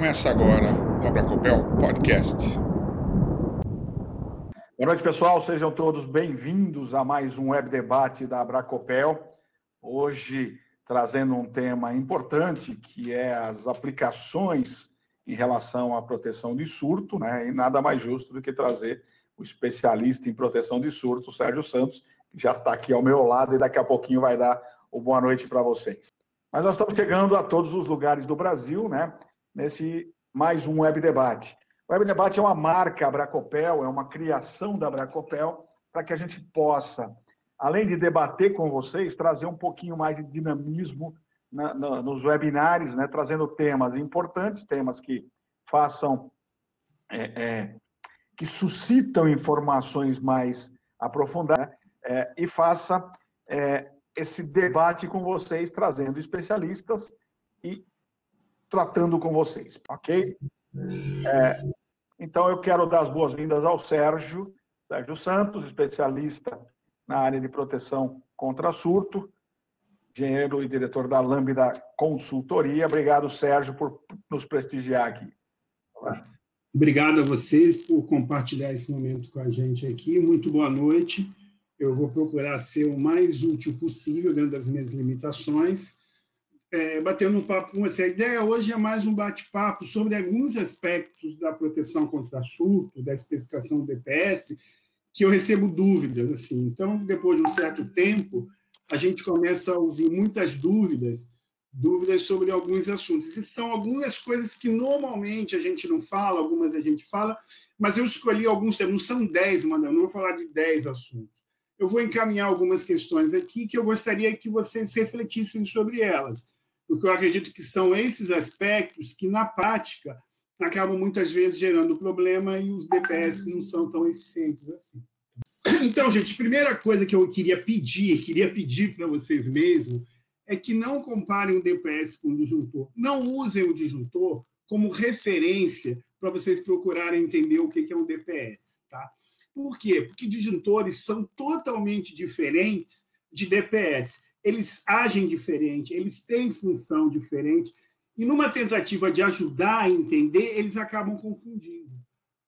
Começa agora o Abracopel Podcast. Boa noite, pessoal. Sejam todos bem-vindos a mais um web debate da Abracopel. Hoje trazendo um tema importante que é as aplicações em relação à proteção de surto, né? E nada mais justo do que trazer o especialista em proteção de surto, Sérgio Santos, que já está aqui ao meu lado e daqui a pouquinho vai dar o boa noite para vocês. Mas nós estamos chegando a todos os lugares do Brasil, né? Nesse mais um Web Debate. O Web Debate é uma marca Abracopel, é uma criação da Abracopel, para que a gente possa, além de debater com vocês, trazer um pouquinho mais de dinamismo na, na, nos webinários, né? trazendo temas importantes, temas que façam, é, é, que suscitam informações mais aprofundadas, né? é, e faça é, esse debate com vocês, trazendo especialistas e tratando com vocês, ok? É, então, eu quero dar as boas-vindas ao Sérgio, Sérgio Santos, especialista na área de proteção contra surto, engenheiro e diretor da Lambda Consultoria. Obrigado, Sérgio, por nos prestigiar aqui. Obrigado a vocês por compartilhar esse momento com a gente aqui. Muito boa noite. Eu vou procurar ser o mais útil possível dentro das minhas limitações. É, batendo um papo com você. A ideia hoje é mais um bate-papo sobre alguns aspectos da proteção contra surto, da especificação do DPS, que eu recebo dúvidas. Assim. Então, depois de um certo tempo, a gente começa a ouvir muitas dúvidas, dúvidas sobre alguns assuntos. E são algumas coisas que normalmente a gente não fala, algumas a gente fala, mas eu escolhi alguns, não são dez, mano, eu não vou falar de dez assuntos eu vou encaminhar algumas questões aqui que eu gostaria que vocês refletissem sobre elas, porque eu acredito que são esses aspectos que, na prática, acabam muitas vezes gerando problema e os DPS não são tão eficientes assim. Então, gente, primeira coisa que eu queria pedir, queria pedir para vocês mesmos, é que não comparem o DPS com o disjuntor. Não usem o disjuntor como referência para vocês procurarem entender o que é um DPS, tá? Por quê? Porque disjuntores são totalmente diferentes de DPS. Eles agem diferente, eles têm função diferente, e numa tentativa de ajudar a entender, eles acabam confundindo.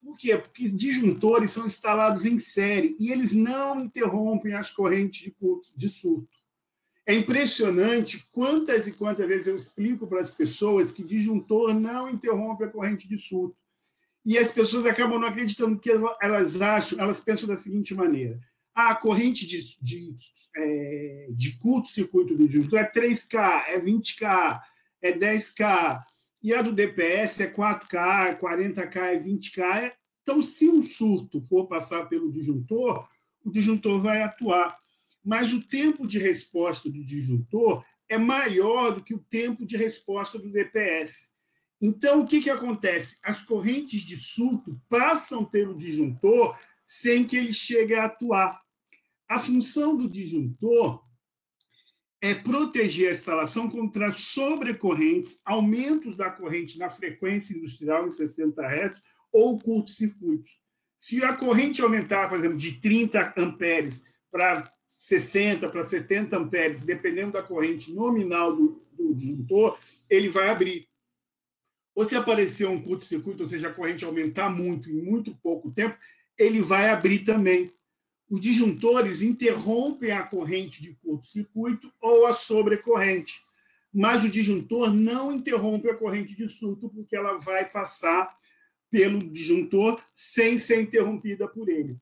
Por quê? Porque disjuntores são instalados em série e eles não interrompem as correntes de, curso, de surto. É impressionante quantas e quantas vezes eu explico para as pessoas que disjuntor não interrompe a corrente de surto. E as pessoas acabam não acreditando porque elas acham, elas pensam da seguinte maneira: a corrente de, de, é, de curto-circuito do disjuntor é 3K, é 20K, é 10K, e a do DPS é 4K, é 40K, é 20K. Então, se um surto for passar pelo disjuntor, o disjuntor vai atuar. Mas o tempo de resposta do disjuntor é maior do que o tempo de resposta do DPS. Então, o que, que acontece? As correntes de surto passam pelo disjuntor sem que ele chegue a atuar. A função do disjuntor é proteger a instalação contra sobrecorrentes, aumentos da corrente na frequência industrial em 60 Hz ou curto-circuito. Se a corrente aumentar, por exemplo, de 30 amperes para 60, para 70 amperes, dependendo da corrente nominal do, do disjuntor, ele vai abrir ou se aparecer um curto-circuito, ou seja, a corrente aumentar muito em muito pouco tempo, ele vai abrir também. Os disjuntores interrompem a corrente de curto-circuito ou a sobrecorrente, mas o disjuntor não interrompe a corrente de surto, porque ela vai passar pelo disjuntor sem ser interrompida por ele.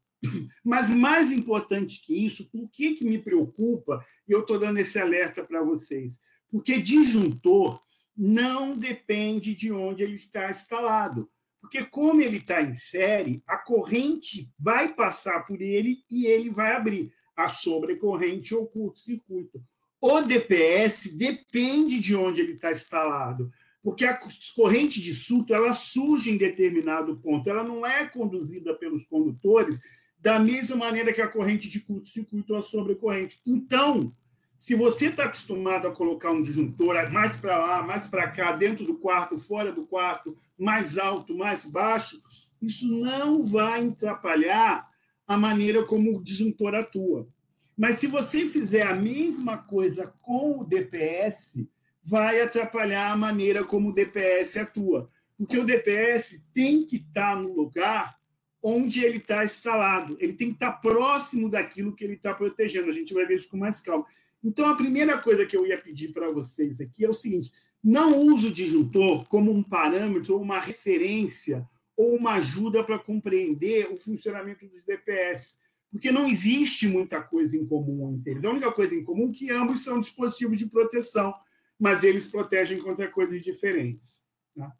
Mas mais importante que isso, por que, que me preocupa, e eu estou dando esse alerta para vocês? Porque disjuntor não depende de onde ele está instalado. Porque, como ele está em série, a corrente vai passar por ele e ele vai abrir a sobrecorrente ou curto-circuito. O DPS depende de onde ele está instalado, porque a corrente de surto ela surge em determinado ponto, ela não é conduzida pelos condutores da mesma maneira que a corrente de curto-circuito ou a sobrecorrente. Então, se você está acostumado a colocar um disjuntor mais para lá, mais para cá, dentro do quarto, fora do quarto, mais alto, mais baixo, isso não vai atrapalhar a maneira como o disjuntor atua. Mas se você fizer a mesma coisa com o DPS, vai atrapalhar a maneira como o DPS atua. Porque o DPS tem que estar no lugar onde ele está instalado. Ele tem que estar próximo daquilo que ele está protegendo. A gente vai ver isso com mais calma. Então, a primeira coisa que eu ia pedir para vocês aqui é o seguinte: não use o disjuntor como um parâmetro ou uma referência ou uma ajuda para compreender o funcionamento dos DPS, porque não existe muita coisa em comum entre eles. A única coisa em comum é que ambos são dispositivos de proteção, mas eles protegem contra coisas diferentes. Tá?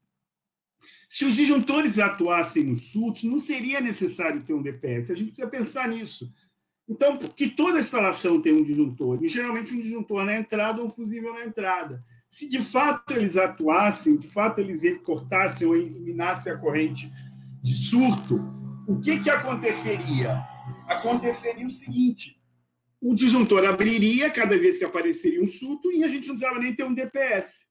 Se os disjuntores atuassem no SUT, não seria necessário ter um DPS. A gente precisa pensar nisso. Então, que toda instalação tem um disjuntor, e geralmente um disjuntor na entrada ou um fusível na entrada. Se de fato eles atuassem, de fato eles cortassem ou eliminassem a corrente de surto, o que, que aconteceria? Aconteceria o seguinte: o disjuntor abriria cada vez que apareceria um surto e a gente não precisava nem ter um DPS.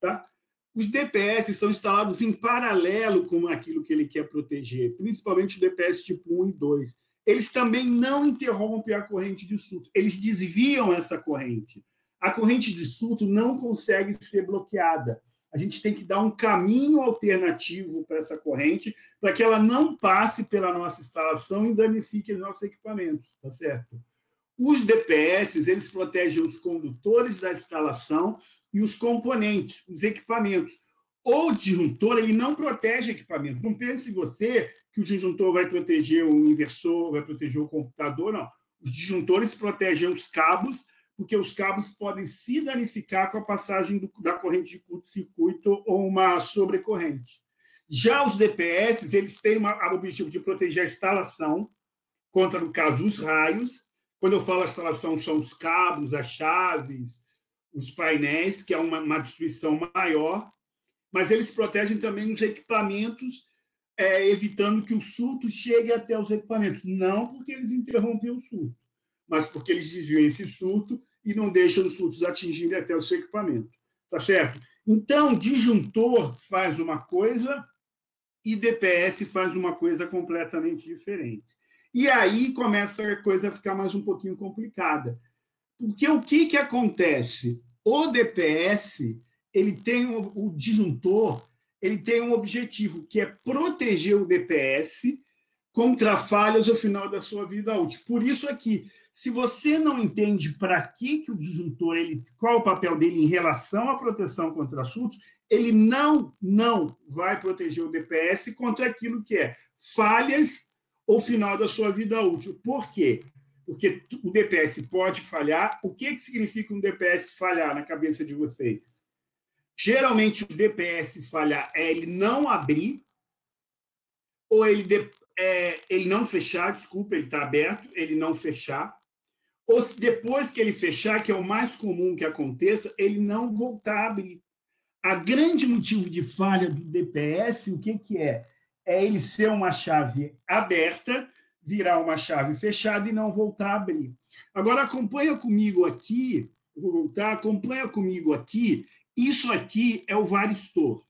Tá? Os DPS são instalados em paralelo com aquilo que ele quer proteger, principalmente o DPS tipo 1 e 2. Eles também não interrompem a corrente de surto, eles desviam essa corrente. A corrente de surto não consegue ser bloqueada. A gente tem que dar um caminho alternativo para essa corrente, para que ela não passe pela nossa instalação e danifique os nossos equipamentos, tá certo? Os DPS, eles protegem os condutores da instalação e os componentes, os equipamentos. O disjuntor, ele não protege equipamento. Não pense você que o disjuntor vai proteger o inversor, vai proteger o computador, não. Os disjuntores protegem os cabos, porque os cabos podem se danificar com a passagem do, da corrente de curto-circuito ou uma sobrecorrente. Já os DPS, eles têm o objetivo de proteger a instalação contra, no caso, os raios. Quando eu falo instalação, são os cabos, as chaves, os painéis, que é uma, uma destruição maior, mas eles protegem também os equipamentos, é, evitando que o surto chegue até os equipamentos. Não porque eles interrompem o surto, mas porque eles desviam esse surto e não deixam os surtos atingirem até o seu equipamento. Tá certo? Então, disjuntor faz uma coisa e DPS faz uma coisa completamente diferente. E aí começa a coisa a ficar mais um pouquinho complicada. Porque o que, que acontece? O DPS ele tem o, o disjuntor, ele tem um objetivo que é proteger o DPS contra falhas ao final da sua vida útil. Por isso aqui, se você não entende para que, que o disjuntor, ele, qual o papel dele em relação à proteção contra assuntos, ele não, não vai proteger o DPS contra aquilo que é falhas ao final da sua vida útil. Por quê? Porque o DPS pode falhar. O que, que significa um DPS falhar na cabeça de vocês? Geralmente, o DPS falhar é ele não abrir, ou ele, de, é, ele não fechar, desculpa, ele está aberto, ele não fechar. Ou se depois que ele fechar, que é o mais comum que aconteça, ele não voltar a abrir. A grande motivo de falha do DPS, o que, que é? É ele ser uma chave aberta virar uma chave fechada e não voltar a abrir. Agora, acompanha comigo aqui, vou voltar, acompanha comigo aqui. Isso aqui é o varistor,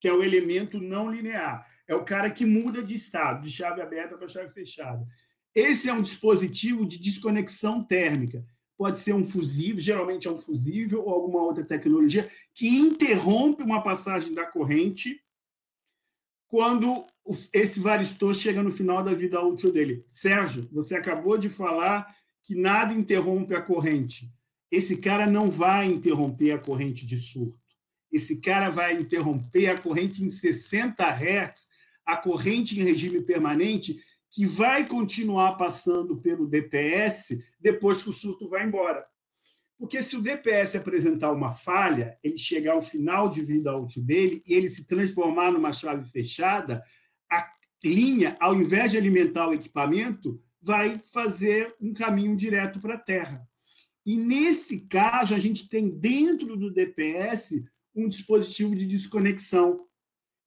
que é o elemento não linear. É o cara que muda de estado, de chave aberta para chave fechada. Esse é um dispositivo de desconexão térmica. Pode ser um fusível, geralmente é um fusível ou alguma outra tecnologia que interrompe uma passagem da corrente quando esse varistor chega no final da vida útil dele. Sérgio, você acabou de falar que nada interrompe a corrente. Esse cara não vai interromper a corrente de surto. Esse cara vai interromper a corrente em 60 Hz, a corrente em regime permanente, que vai continuar passando pelo DPS depois que o surto vai embora. Porque se o DPS apresentar uma falha, ele chegar ao final de vida útil dele e ele se transformar numa chave fechada, a linha, ao invés de alimentar o equipamento, vai fazer um caminho direto para a Terra. E nesse caso, a gente tem dentro do DPS um dispositivo de desconexão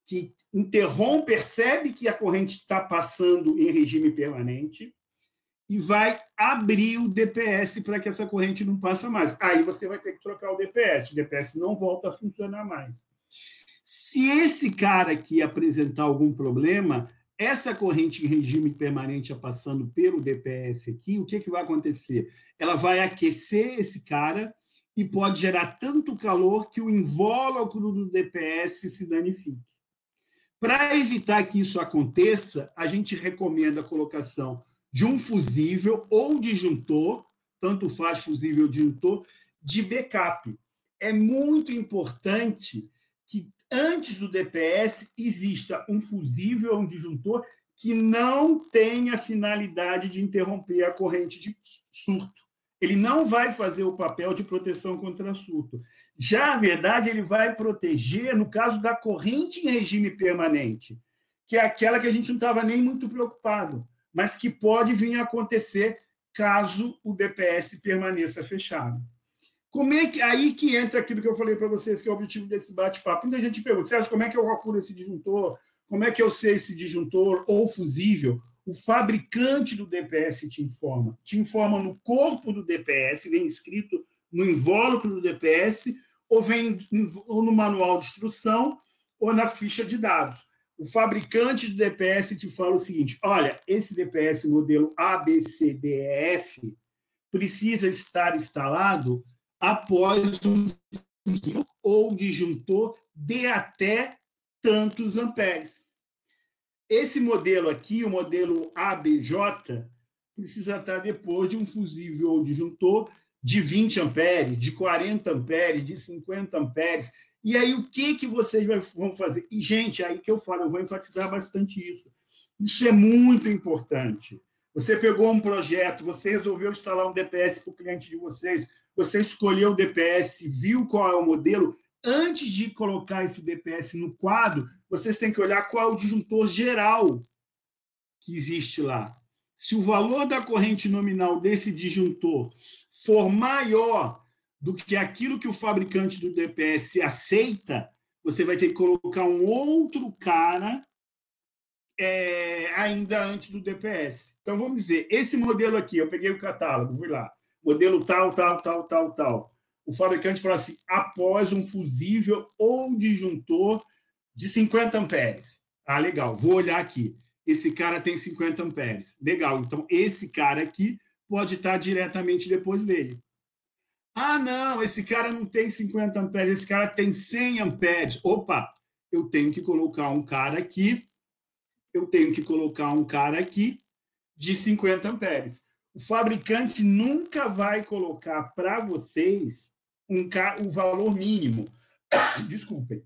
que interrompe, percebe que a corrente está passando em regime permanente, e vai abrir o DPS para que essa corrente não passe mais. Aí você vai ter que trocar o DPS, o DPS não volta a funcionar mais. Se esse cara aqui apresentar algum problema, essa corrente em regime permanente passando pelo DPS aqui, o que, que vai acontecer? Ela vai aquecer esse cara e pode gerar tanto calor que o invólucro do DPS se danifique. Para evitar que isso aconteça, a gente recomenda a colocação de um fusível ou disjuntor, tanto faz fusível ou disjuntor, de backup. É muito importante que antes do DPS exista um fusível ou um disjuntor que não tenha finalidade de interromper a corrente de surto. Ele não vai fazer o papel de proteção contra surto. Já a verdade, ele vai proteger no caso da corrente em regime permanente, que é aquela que a gente não estava nem muito preocupado, mas que pode vir a acontecer caso o DPS permaneça fechado. Como é que aí que entra aquilo que eu falei para vocês, que é o objetivo desse bate-papo? Muita gente pergunta, Sérgio, como é que eu calculo esse disjuntor? Como é que eu sei esse disjuntor ou fusível? O fabricante do DPS te informa. Te informa no corpo do DPS, vem escrito no invólucro do DPS, ou vem ou no manual de instrução, ou na ficha de dados. O fabricante do DPS te fala o seguinte: olha, esse DPS modelo ABCDF precisa estar instalado após um ou disjuntor de até tantos amperes. Esse modelo aqui, o modelo ABJ, precisa estar depois de um fusível ou disjuntor de 20 amperes, de 40 amperes, de 50 amperes. E aí, o que, que vocês vão fazer? E, gente, aí que eu falo, eu vou enfatizar bastante isso. Isso é muito importante. Você pegou um projeto, você resolveu instalar um DPS para o cliente de vocês, você escolheu o DPS, viu qual é o modelo, antes de colocar esse DPS no quadro, vocês têm que olhar qual é o disjuntor geral que existe lá. Se o valor da corrente nominal desse disjuntor for maior do que aquilo que o fabricante do DPS aceita, você vai ter que colocar um outro cara é, ainda antes do DPS. Então, vamos dizer, esse modelo aqui, eu peguei o catálogo, fui lá, modelo tal, tal, tal, tal, tal o fabricante fala assim, após um fusível ou disjuntor de 50 amperes. Ah, legal, vou olhar aqui. Esse cara tem 50 amperes. Legal, então esse cara aqui pode estar diretamente depois dele. Ah, não, esse cara não tem 50 amperes, esse cara tem 100 amperes. Opa, eu tenho que colocar um cara aqui, eu tenho que colocar um cara aqui de 50 amperes. O fabricante nunca vai colocar para vocês um, o valor mínimo. Desculpem.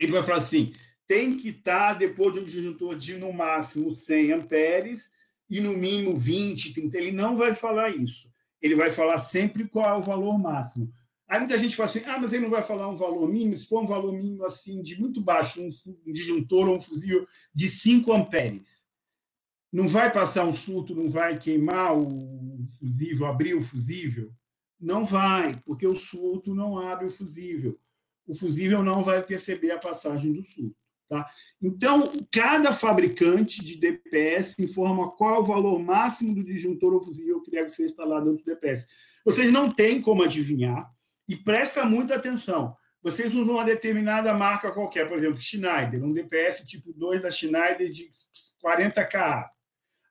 Ele vai falar assim: tem que estar depois de um disjuntor de no máximo 100 amperes e no mínimo 20, 30. Ele não vai falar isso. Ele vai falar sempre qual é o valor máximo. Aí muita gente fala assim: ah, mas ele não vai falar um valor mínimo. Se for um valor mínimo assim, de muito baixo, um, um disjuntor ou um fusível de 5 amperes, não vai passar um surto, não vai queimar o fusível, abrir o fusível? Não vai, porque o surto não abre o fusível. O fusível não vai perceber a passagem do surto. Tá? Então, cada fabricante de DPS informa qual é o valor máximo do disjuntor ou fusível que deve ser instalado dentro do DPS. Vocês não têm como adivinhar, e presta muita atenção. Vocês usam uma determinada marca qualquer, por exemplo, Schneider, um DPS tipo 2 da Schneider de 40K.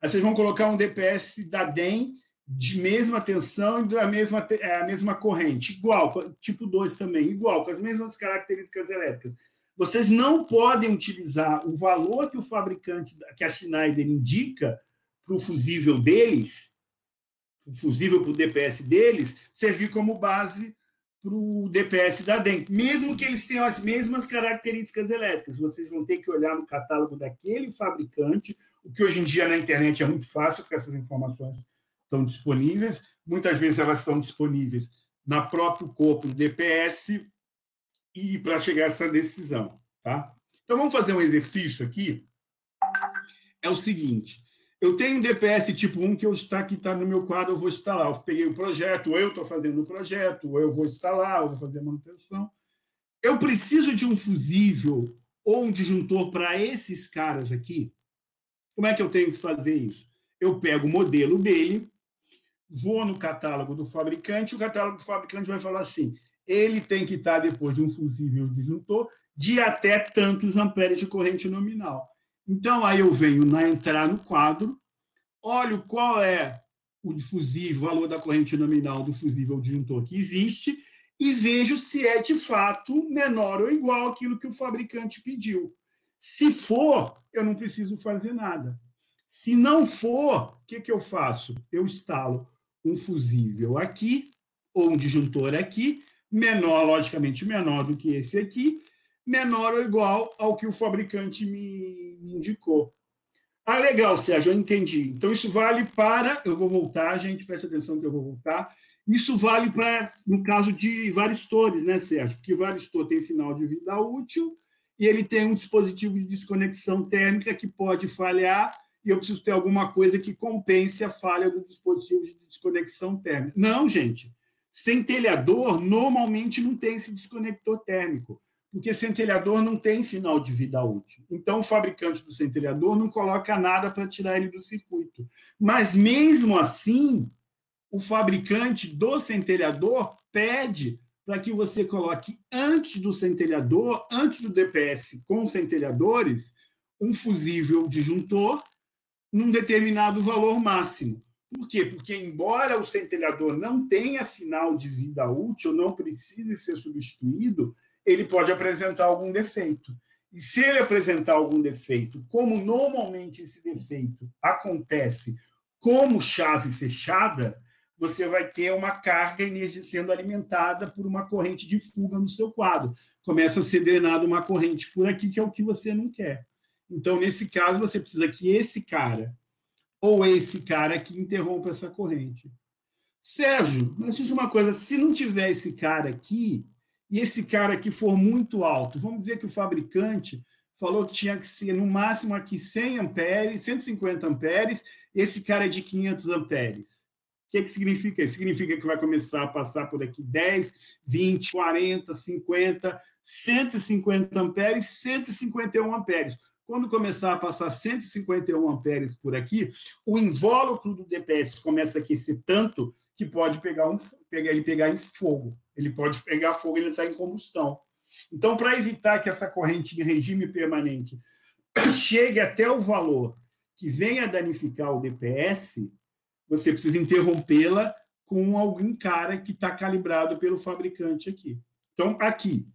Aí vocês vão colocar um DPS da DEM de mesma tensão e da mesma, é, a mesma corrente, igual, tipo 2 também, igual, com as mesmas características elétricas. Vocês não podem utilizar o valor que o fabricante, que a Schneider indica para o fusível deles, o fusível para o DPS deles, servir como base para o DPS da DEM. Mesmo que eles tenham as mesmas características elétricas, vocês vão ter que olhar no catálogo daquele fabricante, o que hoje em dia na internet é muito fácil, porque essas informações estão disponíveis, muitas vezes elas estão disponíveis na próprio corpo do DPS e para chegar a essa decisão, tá? Então vamos fazer um exercício aqui. É o seguinte, eu tenho um DPS tipo 1 que eu está que está no meu quadro, eu vou instalar. Eu peguei o projeto, ou eu estou fazendo o projeto, ou eu vou instalar, ou vou fazer a manutenção. Eu preciso de um fusível ou um disjuntor para esses caras aqui. Como é que eu tenho que fazer isso? Eu pego o modelo dele, vou no catálogo do fabricante, o catálogo do fabricante vai falar assim: ele tem que estar depois de um fusível disjuntor de até tantos amperes de corrente nominal. Então, aí eu venho na entrar no quadro, olho qual é o fusível, o valor da corrente nominal do fusível disjuntor que existe e vejo se é de fato menor ou igual àquilo que o fabricante pediu. Se for, eu não preciso fazer nada. Se não for, o que, que eu faço? Eu instalo um fusível aqui, ou um disjuntor aqui, menor, logicamente menor do que esse aqui, menor ou igual ao que o fabricante me indicou. Ah, legal, Sérgio, eu entendi. Então, isso vale para. Eu vou voltar, gente, preste atenção que eu vou voltar. Isso vale para, no caso de varistores, né, Sérgio? Porque varistor tem final de vida útil e ele tem um dispositivo de desconexão térmica que pode falhar e eu preciso ter alguma coisa que compense a falha do dispositivo de desconexão térmica. Não, gente. Centelhador normalmente não tem esse desconector térmico porque centelhador não tem final de vida útil. Então, o fabricante do centelhador não coloca nada para tirar ele do circuito. Mas, mesmo assim, o fabricante do centelhador pede para que você coloque antes do centelhador, antes do DPS com centelhadores, um fusível disjuntor num determinado valor máximo. Por quê? Porque, embora o centelhador não tenha final de vida útil, não precise ser substituído, ele pode apresentar algum defeito. E se ele apresentar algum defeito, como normalmente esse defeito acontece como chave fechada, você vai ter uma carga sendo alimentada por uma corrente de fuga no seu quadro. Começa a ser drenada uma corrente por aqui, que é o que você não quer. Então, nesse caso, você precisa que esse cara ou esse cara que interrompa essa corrente. Sérgio, mas diz uma coisa: se não tiver esse cara aqui, e esse cara aqui for muito alto, vamos dizer que o fabricante falou que tinha que ser no máximo aqui 100 amperes, 150 amperes, esse cara é de 500 amperes. Que, que significa isso? Significa que vai começar a passar por aqui 10, 20, 40, 50, 150 amperes, 151 amperes. Quando começar a passar 151 amperes por aqui, o invólucro do DPS começa a aquecer tanto que pode pegar um, pegar, ele pegar em fogo. Ele pode pegar fogo e ele entrar em combustão. Então, para evitar que essa corrente em regime permanente chegue até o valor que venha danificar o DPS, você precisa interrompê-la com algum cara que está calibrado pelo fabricante aqui. Então, aqui,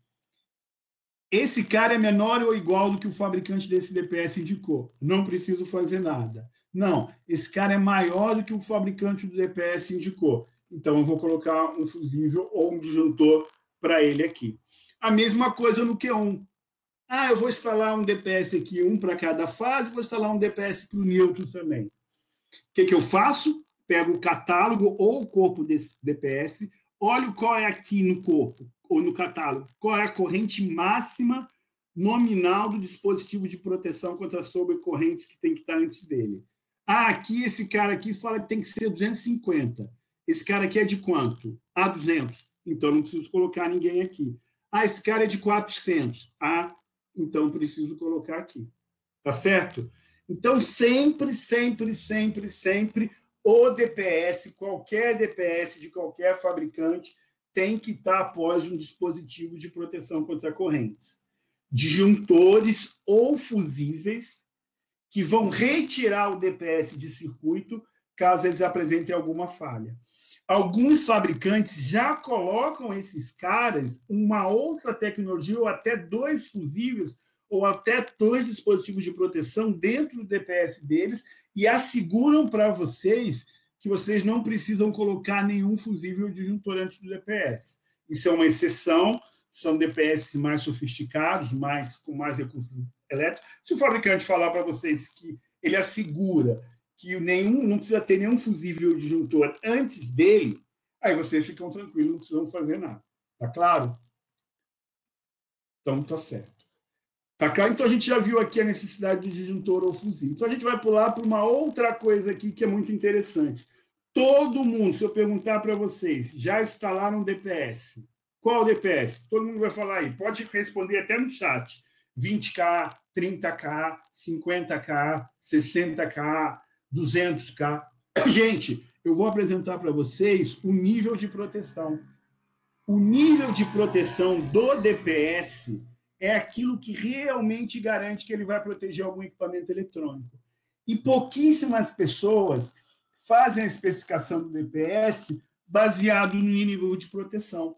esse cara é menor ou igual do que o fabricante desse DPS indicou. Não preciso fazer nada. Não, esse cara é maior do que o fabricante do DPS indicou. Então, eu vou colocar um fusível ou um disjuntor para ele aqui. A mesma coisa no Q1. Ah, eu vou instalar um DPS aqui, um para cada fase, vou instalar um DPS para o neutro também. O que, que eu faço? Pego o catálogo ou o corpo desse DPS, olho qual é aqui no corpo ou no catálogo, qual é a corrente máxima nominal do dispositivo de proteção contra sobrecorrentes que tem que estar antes dele. Ah, aqui esse cara aqui fala que tem que ser 250. Esse cara aqui é de quanto? Ah, 200. Então não preciso colocar ninguém aqui. Ah, esse cara é de 400. Ah, então preciso colocar aqui. Tá certo? Então sempre, sempre, sempre, sempre o DPS, qualquer DPS de qualquer fabricante tem que estar após um dispositivo de proteção contra correntes. Disjuntores ou fusíveis que vão retirar o DPS de circuito caso eles apresentem alguma falha alguns fabricantes já colocam esses caras uma outra tecnologia, ou até dois fusíveis, ou até dois dispositivos de proteção dentro do DPS deles, e asseguram para vocês que vocês não precisam colocar nenhum fusível disjuntor antes do DPS. Isso é uma exceção, são DPS mais sofisticados, mais com mais recursos elétricos. Se o fabricante falar para vocês que ele assegura que nenhum, não precisa ter nenhum fusível disjuntor antes dele, aí vocês ficam tranquilos, não precisam fazer nada. Tá claro? Então tá certo. Tá claro? Então a gente já viu aqui a necessidade do disjuntor ou fusível. Então a gente vai pular para uma outra coisa aqui que é muito interessante. Todo mundo, se eu perguntar para vocês, já instalaram DPS? Qual DPS? Todo mundo vai falar aí. Pode responder até no chat. 20K, 30K, 50K, 60K, 200K. Gente, eu vou apresentar para vocês o nível de proteção. O nível de proteção do DPS é aquilo que realmente garante que ele vai proteger algum equipamento eletrônico. E pouquíssimas pessoas fazem a especificação do DPS baseado no nível de proteção.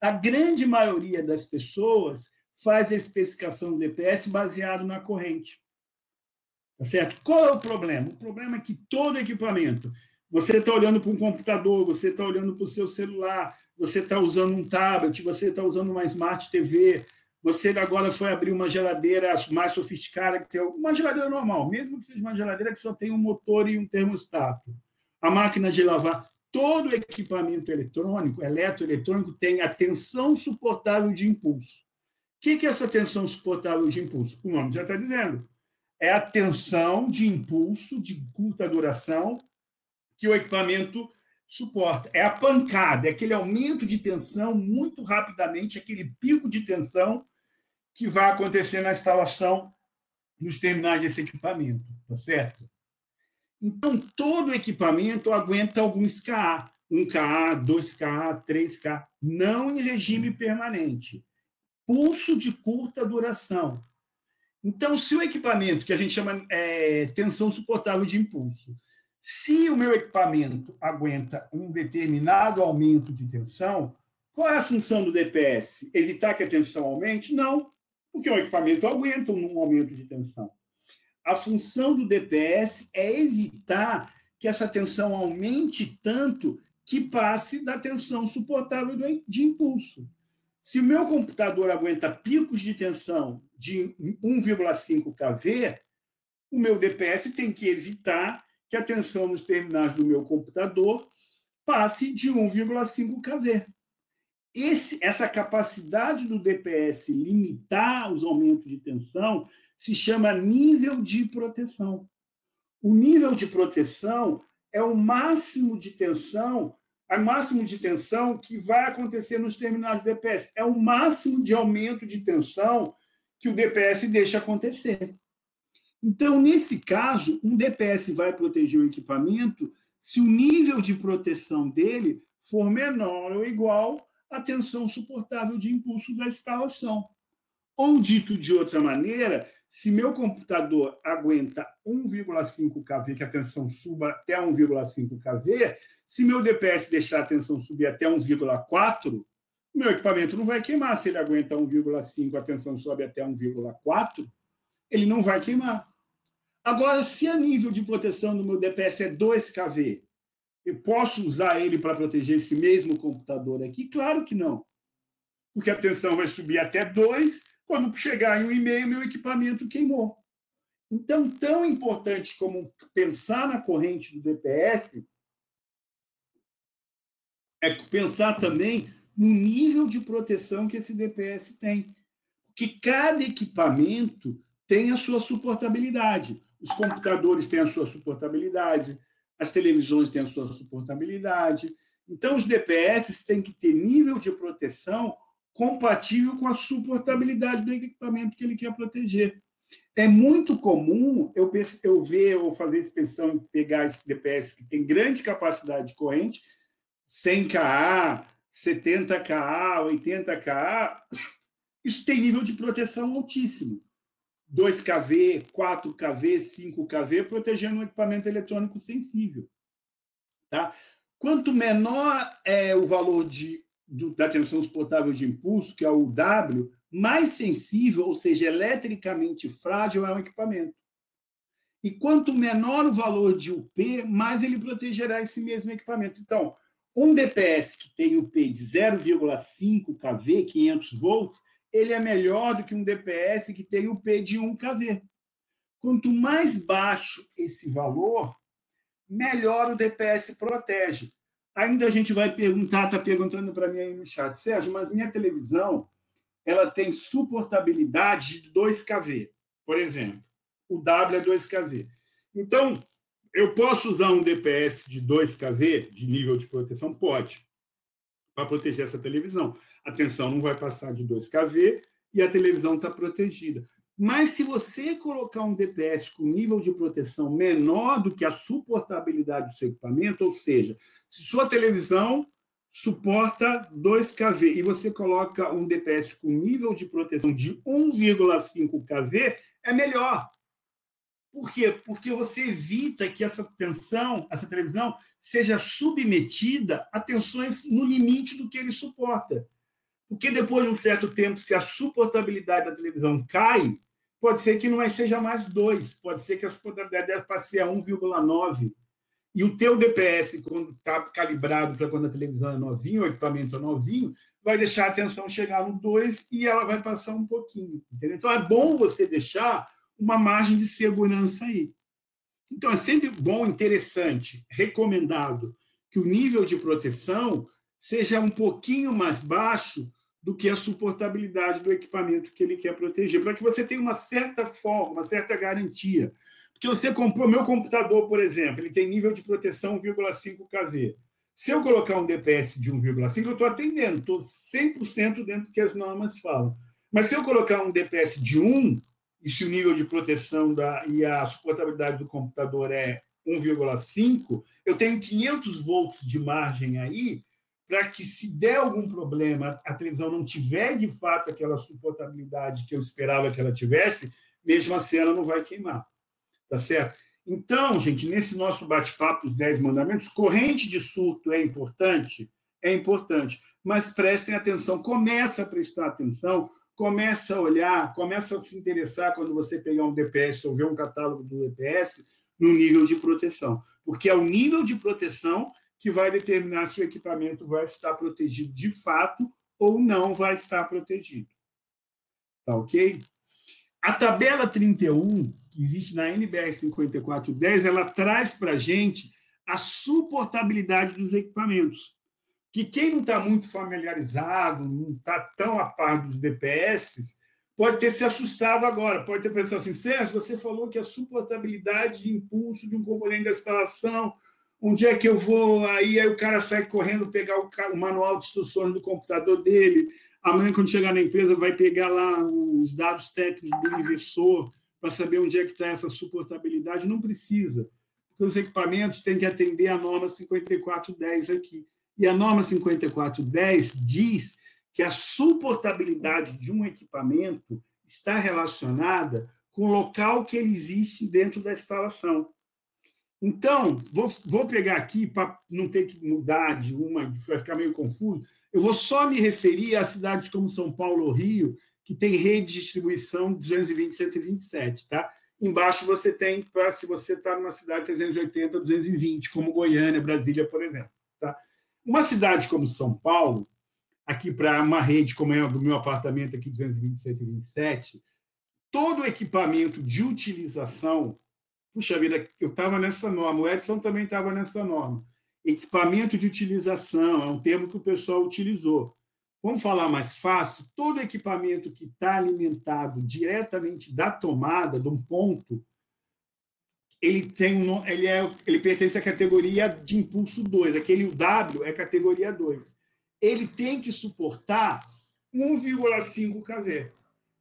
A grande maioria das pessoas faz a especificação do DPS baseado na corrente. Tá certo? Qual é o problema? O problema é que todo equipamento, você está olhando para um computador, você está olhando para o seu celular, você está usando um tablet, você está usando uma Smart TV, você agora foi abrir uma geladeira mais sofisticada, que tem uma geladeira normal, mesmo que seja uma geladeira que só tem um motor e um termostato. A máquina de lavar, todo equipamento eletrônico, eletroeletrônico, tem a tensão suportável de impulso. O que é essa tensão suportável de impulso? O nome já está dizendo. É a tensão de impulso de curta duração que o equipamento suporta. É a pancada, é aquele aumento de tensão muito rapidamente, aquele pico de tensão que vai acontecer na instalação nos terminais desse equipamento, tá certo? Então, todo equipamento aguenta alguns KA, 1KA, 2KA, 3KA, não em regime permanente. Pulso de curta duração. Então, se o equipamento, que a gente chama é, tensão suportável de impulso, se o meu equipamento aguenta um determinado aumento de tensão, qual é a função do DPS? Evitar que a tensão aumente? Não, porque o equipamento aguenta um aumento de tensão. A função do DPS é evitar que essa tensão aumente tanto que passe da tensão suportável de impulso. Se o meu computador aguenta picos de tensão de 1,5 kV, o meu DPS tem que evitar que a tensão nos terminais do meu computador passe de 1,5 kV. Esse, essa capacidade do DPS limitar os aumentos de tensão se chama nível de proteção. O nível de proteção é o máximo de tensão, o máximo de tensão que vai acontecer nos terminais do DPS. É o máximo de aumento de tensão que o DPS deixa acontecer. Então, nesse caso, um DPS vai proteger o equipamento se o nível de proteção dele for menor ou igual à tensão suportável de impulso da instalação. Ou, dito de outra maneira, se meu computador aguenta 1,5 kV, que a tensão suba até 1,5 kV, se meu DPS deixar a tensão subir até 1,4, meu equipamento não vai queimar. Se ele aguenta 1,5, a tensão sobe até 1,4, ele não vai queimar. Agora, se a nível de proteção do meu DPS é 2 kV, eu posso usar ele para proteger esse mesmo computador aqui? Claro que não. Porque a tensão vai subir até 2 quando chegar em um e-mail, meu equipamento queimou. Então, tão importante como pensar na corrente do DPS é pensar também no nível de proteção que esse DPS tem. Porque cada equipamento tem a sua suportabilidade. Os computadores têm a sua suportabilidade, as televisões têm a sua suportabilidade. Então, os DPS têm que ter nível de proteção compatível com a suportabilidade do equipamento que ele quer proteger. É muito comum eu, eu ver ou fazer inspeção e pegar esse DPS que tem grande capacidade de corrente, 100Ka, 70Ka, 80Ka, isso tem nível de proteção altíssimo. 2kV, 4kV, 5kV, protegendo um equipamento eletrônico sensível. Tá? Quanto menor é o valor de do, da tensão suportável de impulso, que é o W, mais sensível, ou seja, eletricamente frágil é o equipamento. E quanto menor o valor de UP, mais ele protegerá esse mesmo equipamento. Então, um DPS que tem UP de 0,5 kV, 500 volts, ele é melhor do que um DPS que tem UP de 1 kV. Quanto mais baixo esse valor, melhor o DPS protege. Ainda a gente vai perguntar, está perguntando para mim aí no chat, Sérgio, mas minha televisão ela tem suportabilidade de 2 kV, por exemplo. O W é 2 kV. Então, eu posso usar um DPS de 2 kV de nível de proteção? Pode, para proteger essa televisão. A tensão não vai passar de 2 kV e a televisão está protegida. Mas se você colocar um DPS com nível de proteção menor do que a suportabilidade do seu equipamento, ou seja, se sua televisão suporta 2 kV e você coloca um DPS com nível de proteção de 1,5 kV, é melhor. Por quê? Porque você evita que essa tensão, essa televisão, seja submetida a tensões no limite do que ele suporta. Porque depois de um certo tempo, se a suportabilidade da televisão cai, pode ser que não seja mais 2, pode ser que a suportabilidade dela passe a 1,9. E o teu DPS, quando está calibrado para quando a televisão é novinha, o equipamento é novinho, vai deixar a tensão chegar no 2 e ela vai passar um pouquinho. Entendeu? Então, é bom você deixar uma margem de segurança aí. Então, é sempre bom, interessante, recomendado que o nível de proteção seja um pouquinho mais baixo do que a suportabilidade do equipamento que ele quer proteger, para que você tenha uma certa forma, uma certa garantia. Porque você comprou meu computador, por exemplo, ele tem nível de proteção 1,5 kV. Se eu colocar um DPS de 1,5, eu estou atendendo, estou 100% dentro do que as normas falam. Mas se eu colocar um DPS de 1, e se o nível de proteção da, e a suportabilidade do computador é 1,5, eu tenho 500 volts de margem aí para que, se der algum problema, a televisão não tiver de fato aquela suportabilidade que eu esperava que ela tivesse, mesmo assim ela não vai queimar. Tá certo? Então, gente, nesse nosso bate-papo, os 10 mandamentos, corrente de surto é importante? É importante. Mas prestem atenção, começa a prestar atenção, começa a olhar, começa a se interessar quando você pegar um DPS ou ver um catálogo do DPS no nível de proteção. Porque é o nível de proteção que vai determinar se o equipamento vai estar protegido de fato ou não vai estar protegido. Tá ok? A tabela 31, que existe na NBR 5410, ela traz para a gente a suportabilidade dos equipamentos. Que quem não está muito familiarizado, não está tão a par dos DPS, pode ter se assustado agora, pode ter pensado assim, Sérgio, você falou que a suportabilidade de impulso de um componente da instalação, onde é que eu vou? Aí, aí o cara sai correndo pegar o, o manual de instruções do computador dele, amanhã, quando chegar na empresa, vai pegar lá os dados técnicos do inversor para saber onde é que está essa suportabilidade. Não precisa, porque os equipamentos têm que atender a norma 5410 aqui. E a norma 5410 diz que a suportabilidade de um equipamento está relacionada com o local que ele existe dentro da instalação. Então, vou, vou pegar aqui, para não ter que mudar de uma, vai ficar meio confuso, eu vou só me referir a cidades como São Paulo ou Rio, que tem rede de distribuição 220, 127, tá? Embaixo você tem, para se você está numa cidade 380, 220, como Goiânia, Brasília, por exemplo. Uma cidade como São Paulo, aqui para uma rede como é a do meu apartamento aqui, 227 e 27, todo equipamento de utilização, puxa vida, eu estava nessa norma, o Edson também estava nessa norma. Equipamento de utilização é um termo que o pessoal utilizou. Vamos falar mais fácil? Todo equipamento que está alimentado diretamente da tomada, de um ponto, ele tem um, ele, é, ele pertence à categoria de impulso 2. Aquele W é categoria 2 ele tem que suportar 1,5 kV.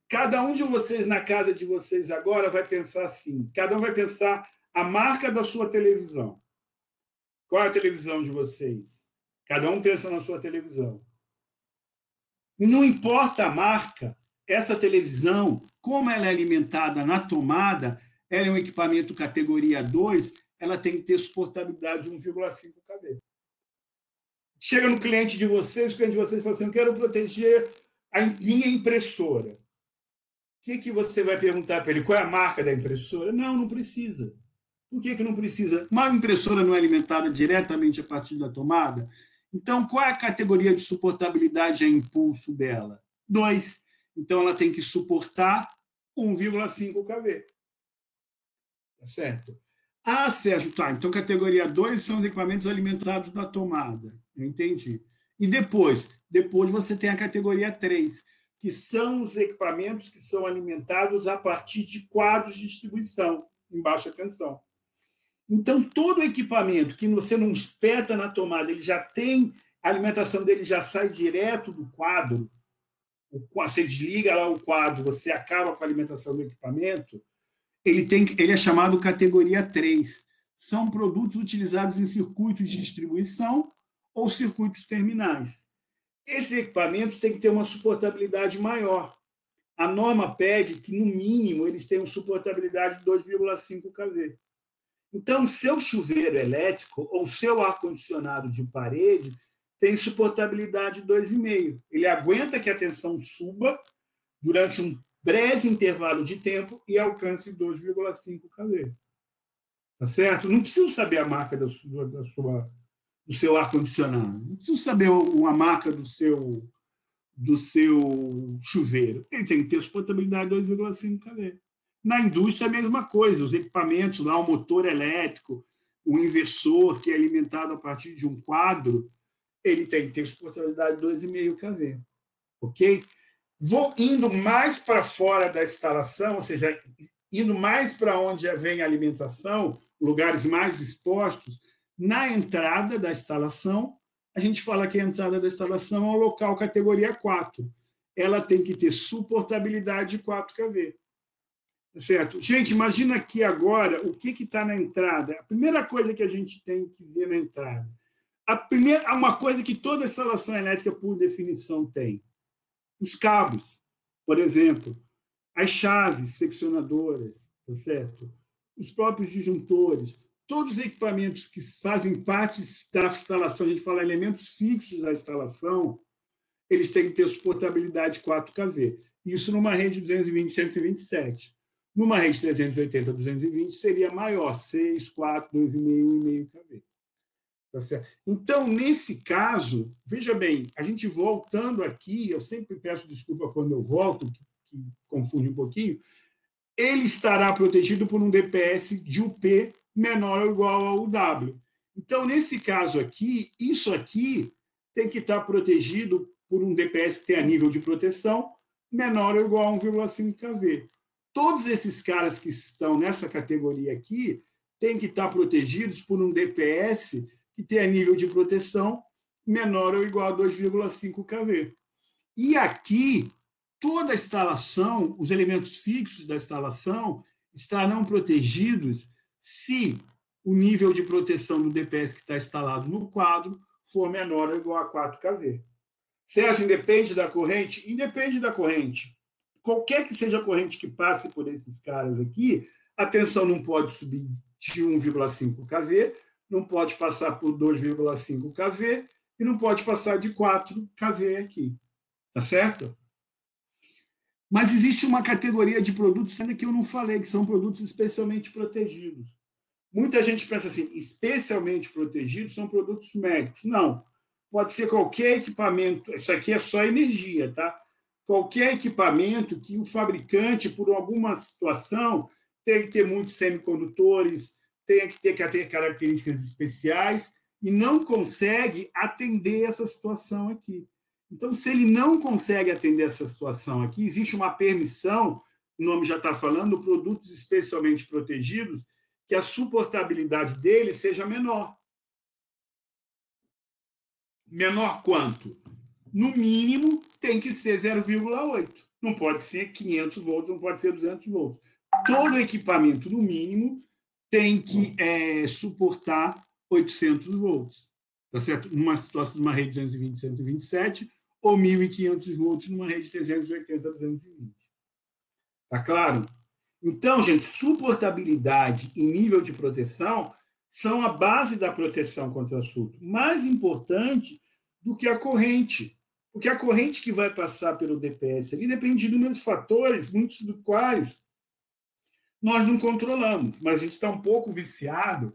Cada um de vocês na casa de vocês agora vai pensar assim. Cada um vai pensar a marca da sua televisão. Qual é a televisão de vocês? Cada um pensa na sua televisão. Não importa a marca, essa televisão, como ela é alimentada na tomada, ela é um equipamento categoria 2, ela tem que ter suportabilidade de 1,5 kV. Chega no cliente de vocês, o cliente de vocês fala assim: eu quero proteger a minha impressora. O que, que você vai perguntar para ele? Qual é a marca da impressora? Não, não precisa. Por que, que não precisa? Uma impressora não é alimentada diretamente a partir da tomada? Então, qual é a categoria de suportabilidade a impulso dela? 2. Então, ela tem que suportar 1,5 kV. Tá certo? Ah, Sérgio, tá. Então, categoria 2 são os equipamentos alimentados da tomada. Eu entendi. E depois? Depois você tem a categoria 3, que são os equipamentos que são alimentados a partir de quadros de distribuição em baixa tensão. Então, todo equipamento que você não espeta na tomada, ele já tem, a alimentação dele já sai direto do quadro, você desliga lá o quadro, você acaba com a alimentação do equipamento, ele, tem, ele é chamado categoria 3. São produtos utilizados em circuitos de distribuição ou circuitos terminais. Esses equipamentos têm que ter uma suportabilidade maior. A norma pede que, no mínimo, eles tenham suportabilidade de 2,5 kV. Então, seu chuveiro elétrico ou seu ar-condicionado de parede tem suportabilidade 2,5. Ele aguenta que a tensão suba durante um breve intervalo de tempo e alcance 2,5 kV. Tá certo? Não preciso saber a marca da sua, da sua do seu ar-condicionado. Não preciso saber a marca do seu, do seu chuveiro. Ele tem que ter suportabilidade 2,5 kV. Na indústria, é a mesma coisa. Os equipamentos lá, o motor elétrico, o inversor, que é alimentado a partir de um quadro, ele tem que ter suportabilidade 2,5 kV. Ok? Vou indo mais para fora da instalação, ou seja, indo mais para onde vem a alimentação, lugares mais expostos, na entrada da instalação, a gente fala que a entrada da instalação é um local categoria 4. Ela tem que ter suportabilidade de 4 kV. Certo? Gente, imagina aqui agora o que está na entrada. A primeira coisa que a gente tem que ver na entrada. A primeira, uma coisa que toda instalação elétrica, por definição, tem: os cabos, por exemplo, as chaves seccionadoras, tá certo? os próprios disjuntores, todos os equipamentos que fazem parte da instalação, a gente fala elementos fixos da instalação, eles têm que ter suportabilidade 4 kV. Isso numa rede 220 127. Numa rede 380 220 seria maior, 6, 4, 2,5, 1,5 kV. Tá certo? Então, nesse caso, veja bem, a gente voltando aqui, eu sempre peço desculpa quando eu volto, que, que confunde um pouquinho, ele estará protegido por um DPS de UP menor ou igual ao W. Então, nesse caso aqui, isso aqui tem que estar protegido por um DPS que tenha nível de proteção menor ou igual a 1,5 kV. Todos esses caras que estão nessa categoria aqui têm que estar protegidos por um DPS que tenha nível de proteção menor ou igual a 2,5 kV. E aqui, toda a instalação, os elementos fixos da instalação estarão protegidos se o nível de proteção do DPS que está instalado no quadro for menor ou igual a 4 kV. Sérgio, independe da corrente? Independe da corrente. Qualquer que seja a corrente que passe por esses caras aqui, a tensão não pode subir de 1,5 kV, não pode passar por 2,5 kV e não pode passar de 4 kV aqui. Tá certo? Mas existe uma categoria de produtos ainda que eu não falei, que são produtos especialmente protegidos. Muita gente pensa assim, especialmente protegidos são produtos médicos. Não. Pode ser qualquer equipamento, isso aqui é só energia, tá? Qualquer equipamento que o fabricante, por alguma situação, tem que ter muitos semicondutores, tem que ter, características especiais e não consegue atender essa situação aqui. Então, se ele não consegue atender essa situação aqui, existe uma permissão, o nome já está falando, produtos especialmente protegidos, que a suportabilidade dele seja menor. Menor quanto? No mínimo, tem que ser 0,8. Não pode ser 500 volts, não pode ser 200 volts. Todo equipamento, no mínimo, tem que é, suportar 800 volts. Tá certo? Numa situação de uma rede 220, 127 ou 1.500 volts numa rede 380, 220. Tá claro? Então, gente, suportabilidade e nível de proteção são a base da proteção contra surto. Mais importante do que a corrente. Porque a corrente que vai passar pelo DPS ali depende de inúmeros fatores, muitos dos quais nós não controlamos. Mas a gente está um pouco viciado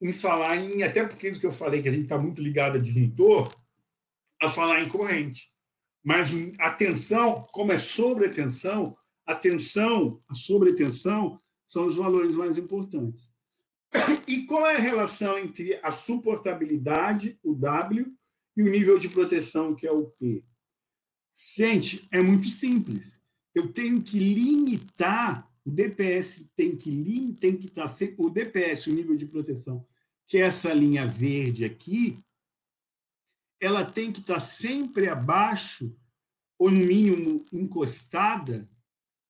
em falar em. Até porque o que eu falei, que a gente está muito ligado a disjuntor, a falar em corrente. Mas a tensão, como é sobretensão, a tensão, a sobretensão, são os valores mais importantes. E qual é a relação entre a suportabilidade, o W, e o nível de proteção, que é o P? Gente, é muito simples. Eu tenho que limitar, o DPS tem que, tem que estar, tá o DPS, o nível de proteção, que é essa linha verde aqui, ela tem que estar sempre abaixo, ou no mínimo encostada,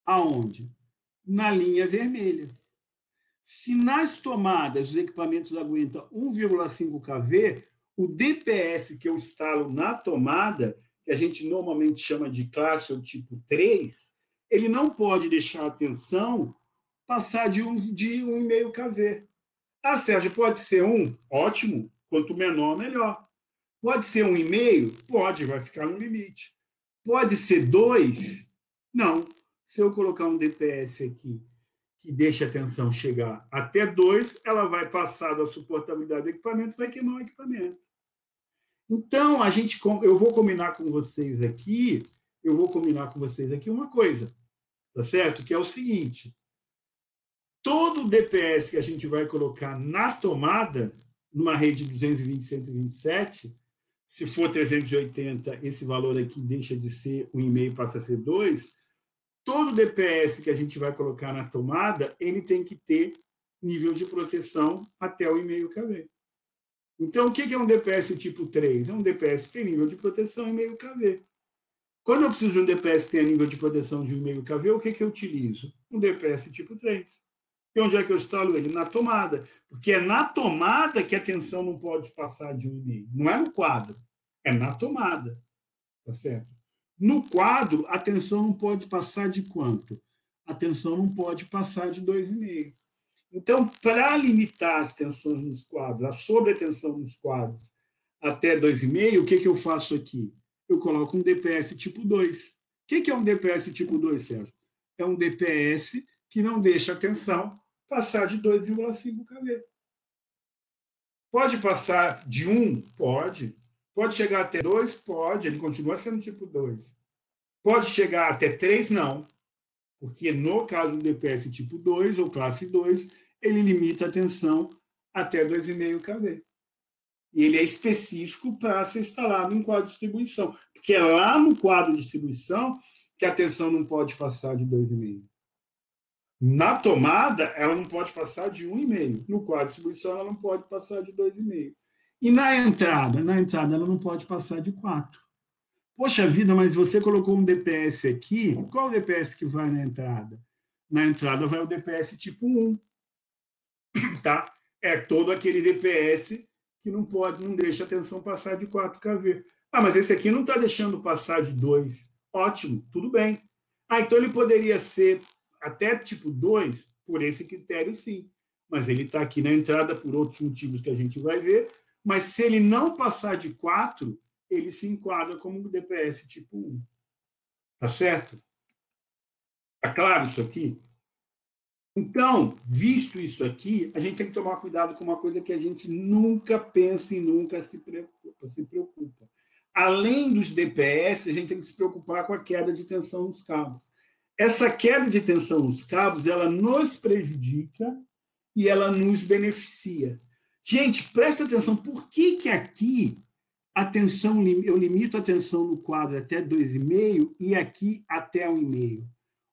aonde? Na linha vermelha. Se nas tomadas os equipamentos aguentam 1,5 kV, o DPS que eu instalo na tomada, que a gente normalmente chama de classe ou tipo 3, ele não pode deixar a tensão passar de, um, de 1,5 kV. Ah, Sérgio, pode ser um? Ótimo. Quanto menor, melhor. Pode ser um e meio? Pode, vai ficar no limite. Pode ser dois? Não. Se eu colocar um DPS aqui que deixa a tensão chegar até 2, ela vai passar da suportabilidade do equipamento e vai queimar o equipamento. Então, a gente, eu vou combinar com vocês aqui, eu vou combinar com vocês aqui uma coisa, tá certo? Que é o seguinte: todo DPS que a gente vai colocar na tomada, numa rede 220, 127, se for 380, esse valor aqui deixa de ser 1,5 passa a ser 2, todo DPS que a gente vai colocar na tomada, ele tem que ter nível de proteção até o e-mail kV. Então, o que é um DPS tipo 3? É um DPS que tem nível de proteção em meio kV. Quando eu preciso de um DPS que tenha nível de proteção de 1,5 kV, o que, que eu utilizo? Um DPS tipo 3. E onde é que eu instalo ele? Na tomada. Porque é na tomada que a tensão não pode passar de 1,5. Não é no quadro. É na tomada. Tá certo? No quadro, a tensão não pode passar de quanto? A tensão não pode passar de 2,5. Então, para limitar as tensões nos quadros, a sobretensão nos quadros até 2,5, o que, que eu faço aqui? Eu coloco um DPS tipo 2. O que, é um DPS tipo 2, Sérgio? É um DPS que não deixa a tensão passar de 2,5 kV. Pode passar de 1? Pode. Pode chegar até 2? Pode, ele continua sendo tipo 2. Pode chegar até 3? Não. Porque no caso do DPS tipo 2 ou classe 2, ele limita a tensão até 2,5 kV. E ele é específico para ser instalado em quadro de distribuição. Porque é lá no quadro de distribuição que a tensão não pode passar de 2,5. Na tomada, ela não pode passar de 1,5. No quadro de distribuição, ela não pode passar de 2,5. E na entrada? Na entrada, ela não pode passar de 4. Poxa vida, mas você colocou um DPS aqui. Qual o DPS que vai na entrada? Na entrada vai o DPS tipo 1. Tá? É todo aquele DPS que não pode, não deixa a tensão passar de 4 kV. Ah, mas esse aqui não está deixando passar de 2. Ótimo, tudo bem. Ah, então ele poderia ser até tipo 2 por esse critério, sim. Mas ele está aqui na entrada por outros motivos que a gente vai ver, mas se ele não passar de 4, ele se enquadra como DPS tipo 1. Tá certo? Tá claro isso aqui? Então, visto isso aqui, a gente tem que tomar cuidado com uma coisa que a gente nunca pensa e nunca se preocupa. Se preocupa. Além dos DPS, a gente tem que se preocupar com a queda de tensão nos cabos. Essa queda de tensão nos cabos, ela nos prejudica e ela nos beneficia. Gente, presta atenção, por que, que aqui a tensão, eu limito a tensão no quadro até 2,5 e aqui até 1,5?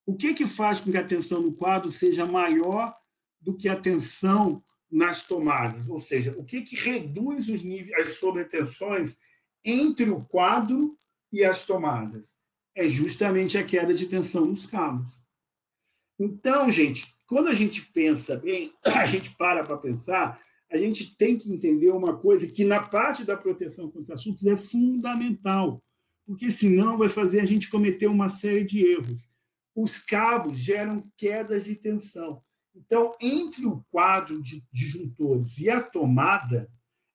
O que, que faz com que a tensão no quadro seja maior do que a tensão nas tomadas? Ou seja, o que, que reduz os níveis, as sobretensões entre o quadro e as tomadas? É justamente a queda de tensão nos cabos. Então, gente, quando a gente pensa bem, a gente para para pensar, a gente tem que entender uma coisa que na parte da proteção contra assuntos é fundamental, porque senão vai fazer a gente cometer uma série de erros. Os cabos geram quedas de tensão. Então, entre o quadro de disjuntores e a tomada,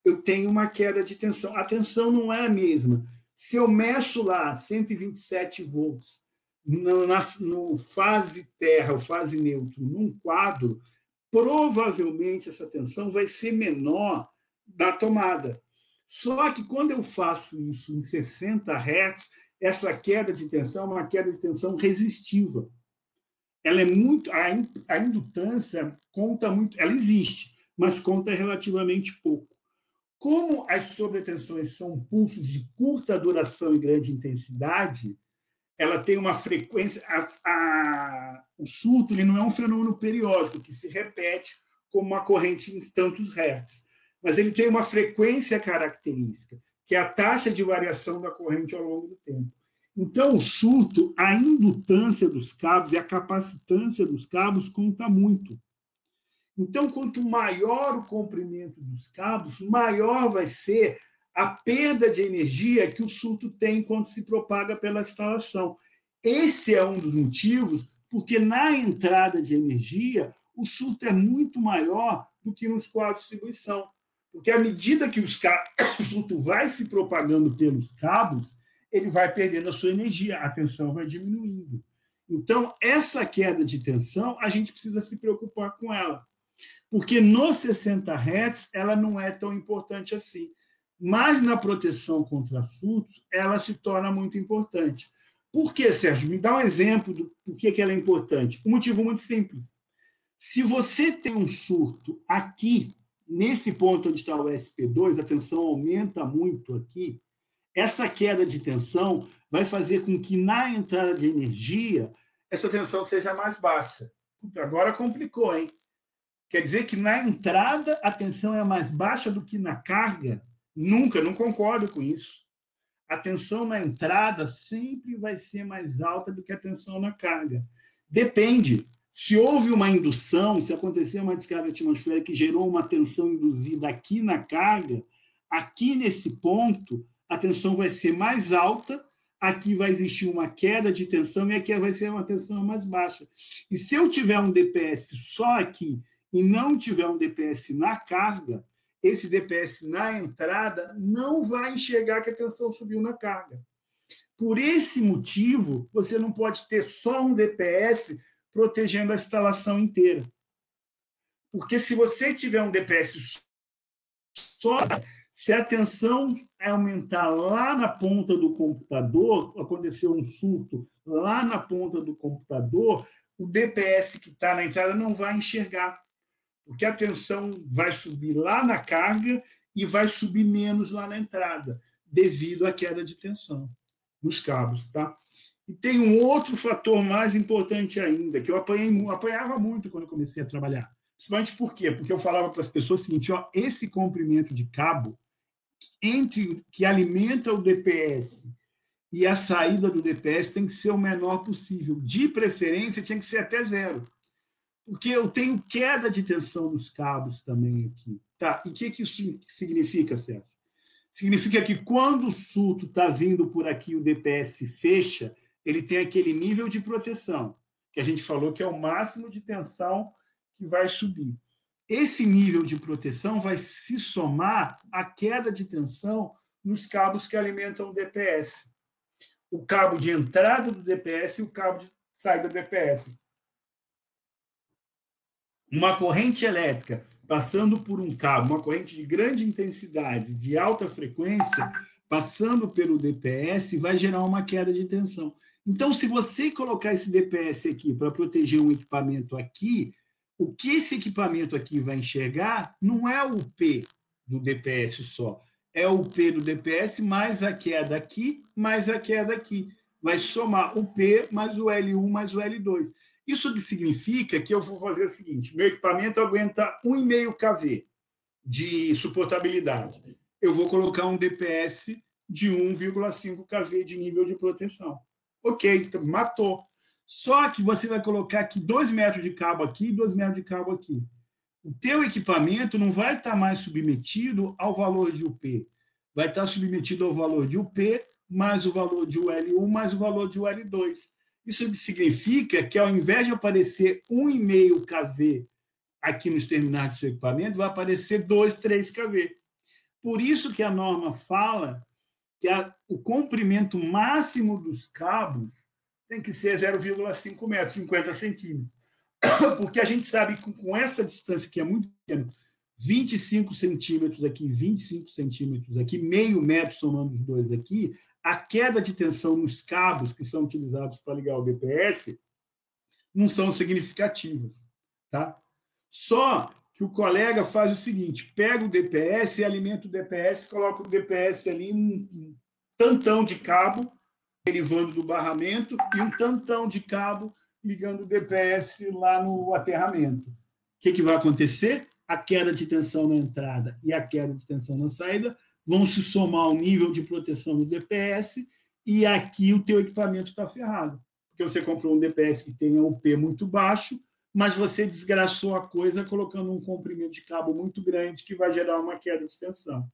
eu tenho uma queda de tensão. A tensão não é a mesma. Se eu mexo lá 127 volts no, na, no fase terra ou fase neutro num quadro, provavelmente essa tensão vai ser menor da tomada. Só que quando eu faço isso em 60 Hz, essa queda de tensão é uma queda de tensão resistiva. Ela é muito a, indutância conta muito, ela existe, mas conta relativamente pouco. Como as sobretensões são pulsos de curta duração e grande intensidade, ela tem uma frequência. A, a, o surto ele não é um fenômeno periódico que se repete como uma corrente em tantos hertz, mas ele tem uma frequência característica, que é a taxa de variação da corrente ao longo do tempo. Então, o surto, a indutância dos cabos e a capacitância dos cabos conta muito. Então, quanto maior o comprimento dos cabos, maior vai ser a perda de energia que o surto tem quando se propaga pela instalação. Esse é um dos motivos porque na entrada de energia o surto é muito maior do que nos quadros de distribuição. Porque à medida que os o fluto vai se propagando pelos cabos, ele vai perdendo a sua energia, a tensão vai diminuindo. Então, essa queda de tensão, a gente precisa se preocupar com ela. Porque nos 60 Hz, ela não é tão importante assim. Mas na proteção contra flutos, ela se torna muito importante. Por que, Sérgio? Me dá um exemplo do porquê que ela é importante. Um motivo muito simples. Se você tem um surto aqui, nesse ponto onde está o SP2, a tensão aumenta muito aqui, essa queda de tensão vai fazer com que na entrada de energia essa tensão seja mais baixa. Agora complicou, hein? Quer dizer que na entrada a tensão é mais baixa do que na carga? Nunca, não concordo com isso. A tensão na entrada sempre vai ser mais alta do que a tensão na carga. Depende. Se houve uma indução, se acontecer uma descarga atmosférica que gerou uma tensão induzida aqui na carga, aqui nesse ponto, a tensão vai ser mais alta, aqui vai existir uma queda de tensão e aqui vai ser uma tensão mais baixa. E se eu tiver um DPS só aqui e não tiver um DPS na carga, esse DPS na entrada não vai enxergar que a tensão subiu na carga. Por esse motivo, você não pode ter só um DPS protegendo a instalação inteira. Porque se você tiver um DPS só, se a tensão aumentar lá na ponta do computador, aconteceu um surto lá na ponta do computador, o DPS que está na entrada não vai enxergar porque a tensão vai subir lá na carga e vai subir menos lá na entrada, devido à queda de tensão nos cabos, tá? E tem um outro fator mais importante ainda, que eu apanhei, apanhava muito quando comecei a trabalhar. Principalmente por quê? Porque eu falava para as pessoas o seguinte, ó, esse comprimento de cabo entre que alimenta o DPS e a saída do DPS tem que ser o menor possível. De preferência, tinha que ser até zero porque eu tenho queda de tensão nos cabos também aqui. Tá? E o que, que isso significa, Sérgio? Significa que quando o surto está vindo por aqui, o DPS fecha, ele tem aquele nível de proteção, que a gente falou que é o máximo de tensão que vai subir. Esse nível de proteção vai se somar à queda de tensão nos cabos que alimentam o DPS. O cabo de entrada do DPS e o cabo de saída do DPS uma corrente elétrica passando por um cabo, uma corrente de grande intensidade, de alta frequência, passando pelo DPS, vai gerar uma queda de tensão. Então, se você colocar esse DPS aqui para proteger um equipamento aqui, o que esse equipamento aqui vai enxergar não é o P do DPS só, é o P do DPS mais a queda aqui, mais a queda aqui. Vai somar o P mais o L1 mais o L2. Isso significa que eu vou fazer o seguinte: meu equipamento aguenta 1,5 kV de suportabilidade. Eu vou colocar um DPS de 1,5 kV de nível de proteção. Ok, então, matou. Só que você vai colocar aqui 2 metros de cabo aqui e 2 metros de cabo aqui. O teu equipamento não vai estar mais submetido ao valor de UP. Vai estar submetido ao valor de UP mais o valor de UL1 mais o valor de UL2. Isso significa que, ao invés de aparecer 1,5 kV aqui nos terminais do seu equipamento, vai aparecer 2, 3 kV. Por isso que a norma fala que a, o comprimento máximo dos cabos tem que ser 0,5 metros, 50 centímetros. Porque a gente sabe que com essa distância que é muito pequena, 25 centímetros aqui, 25 centímetros aqui, meio metro somando os dois aqui, a queda de tensão nos cabos que são utilizados para ligar o DPS não são significativas. Tá? Só que o colega faz o seguinte: pega o DPS alimenta o DPS, coloca o DPS ali, um, um tantão de cabo derivando do barramento e um tantão de cabo ligando o DPS lá no aterramento. O que, que vai acontecer? A queda de tensão na entrada e a queda de tensão na saída vão se somar ao nível de proteção do DPS e aqui o teu equipamento está ferrado. Porque você comprou um DPS que tenha o P muito baixo, mas você desgraçou a coisa colocando um comprimento de cabo muito grande que vai gerar uma queda de tensão.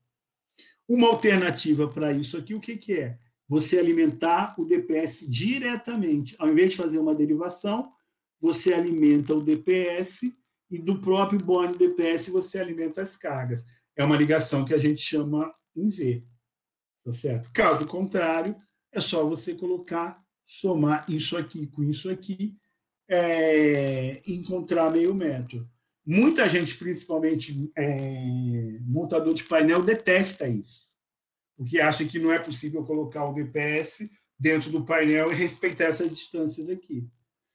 Uma alternativa para isso aqui, o que, que é? Você alimentar o DPS diretamente. Ao invés de fazer uma derivação, você alimenta o DPS e do próprio bone DPS você alimenta as cargas é uma ligação que a gente chama em V. Tá certo? Caso contrário, é só você colocar, somar isso aqui com isso aqui é, encontrar meio metro. Muita gente, principalmente é, montador de painel, detesta isso, porque acha que não é possível colocar o DPS dentro do painel e respeitar essas distâncias aqui.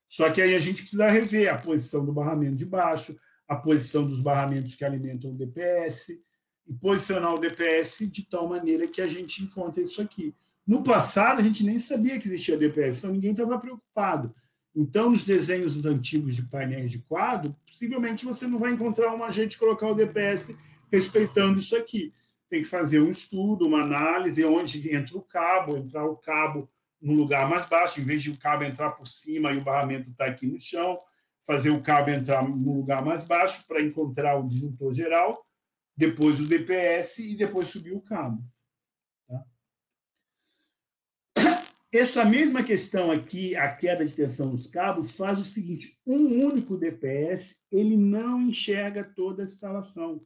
Só que aí a gente precisa rever a posição do barramento de baixo, a posição dos barramentos que alimentam o DPS, e posicionar o DPS de tal maneira que a gente encontre isso aqui. No passado, a gente nem sabia que existia DPS, então ninguém estava preocupado. Então, nos desenhos antigos de painéis de quadro, possivelmente você não vai encontrar uma gente colocar o DPS respeitando isso aqui. Tem que fazer um estudo, uma análise, onde entra o cabo, entrar o cabo no lugar mais baixo, em vez de o cabo entrar por cima e o barramento está aqui no chão, fazer o cabo entrar no lugar mais baixo para encontrar o disjuntor geral, depois o DPS e depois subir o cabo. Essa mesma questão aqui, a queda de tensão nos cabos, faz o seguinte: um único DPS ele não enxerga toda a instalação.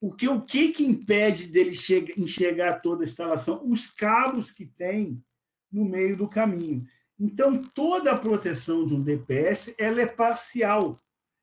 Porque o que, que impede dele enxergar toda a instalação? Os cabos que tem no meio do caminho. Então, toda a proteção de um DPS ela é parcial.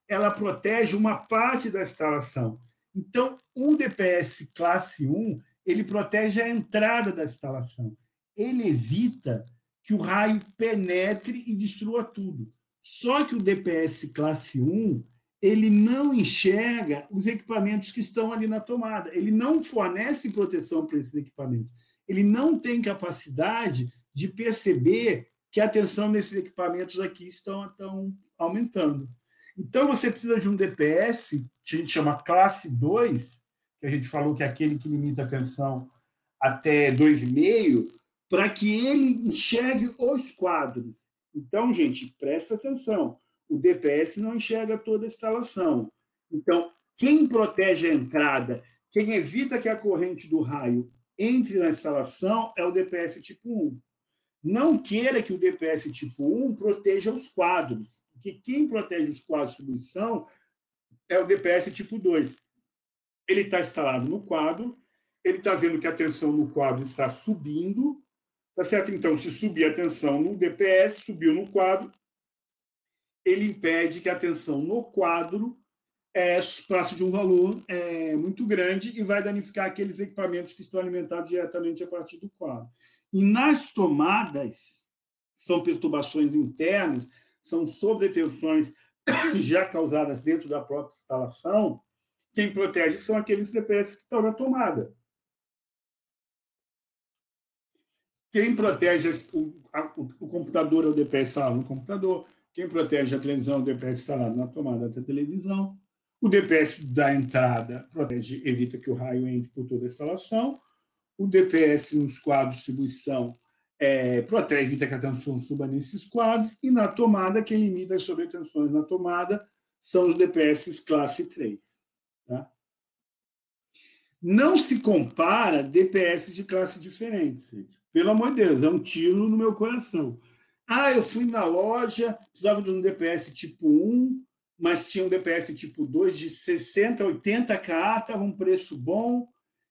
Ela protege uma parte da instalação. Então, um DPS classe 1, ele protege a entrada da instalação ele evita que o raio penetre e destrua tudo. Só que o DPS classe 1, ele não enxerga os equipamentos que estão ali na tomada. Ele não fornece proteção para esses equipamentos. Ele não tem capacidade de perceber que a tensão nesses equipamentos aqui estão, estão aumentando. Então, você precisa de um DPS, que a gente chama classe 2, que a gente falou que é aquele que limita a tensão até 2,5, para que ele enxergue os quadros. Então, gente, presta atenção. O DPS não enxerga toda a instalação. Então, quem protege a entrada, quem evita que a corrente do raio entre na instalação é o DPS tipo 1. Não queira que o DPS tipo 1 proteja os quadros, porque quem protege os quadros de distribuição é o DPS tipo 2. Ele está instalado no quadro, ele está vendo que a tensão no quadro está subindo, Tá certo? Então, se subir a tensão no DPS, subiu no quadro, ele impede que a tensão no quadro é, passe de um valor é, muito grande e vai danificar aqueles equipamentos que estão alimentados diretamente a partir do quadro. E nas tomadas, são perturbações internas, são sobretensões já causadas dentro da própria instalação, quem protege são aqueles DPS que estão na tomada. Quem protege o, a, o computador é o DPS instalado no computador. Quem protege a televisão é o DPS instalado na tomada da televisão. O DPS da entrada protege, evita que o raio entre por toda a instalação. O DPS nos quadros de distribuição é, protege, evita que a tensão suba nesses quadros. E na tomada, quem limita as sobretensões na tomada são os DPS classe 3. Tá? Não se compara DPS de classe diferentes. Pelo amor de Deus, é um tiro no meu coração. Ah, eu fui na loja, precisava de um DPS tipo 1, mas tinha um DPS tipo 2 de 60, 80K, estava um preço bom.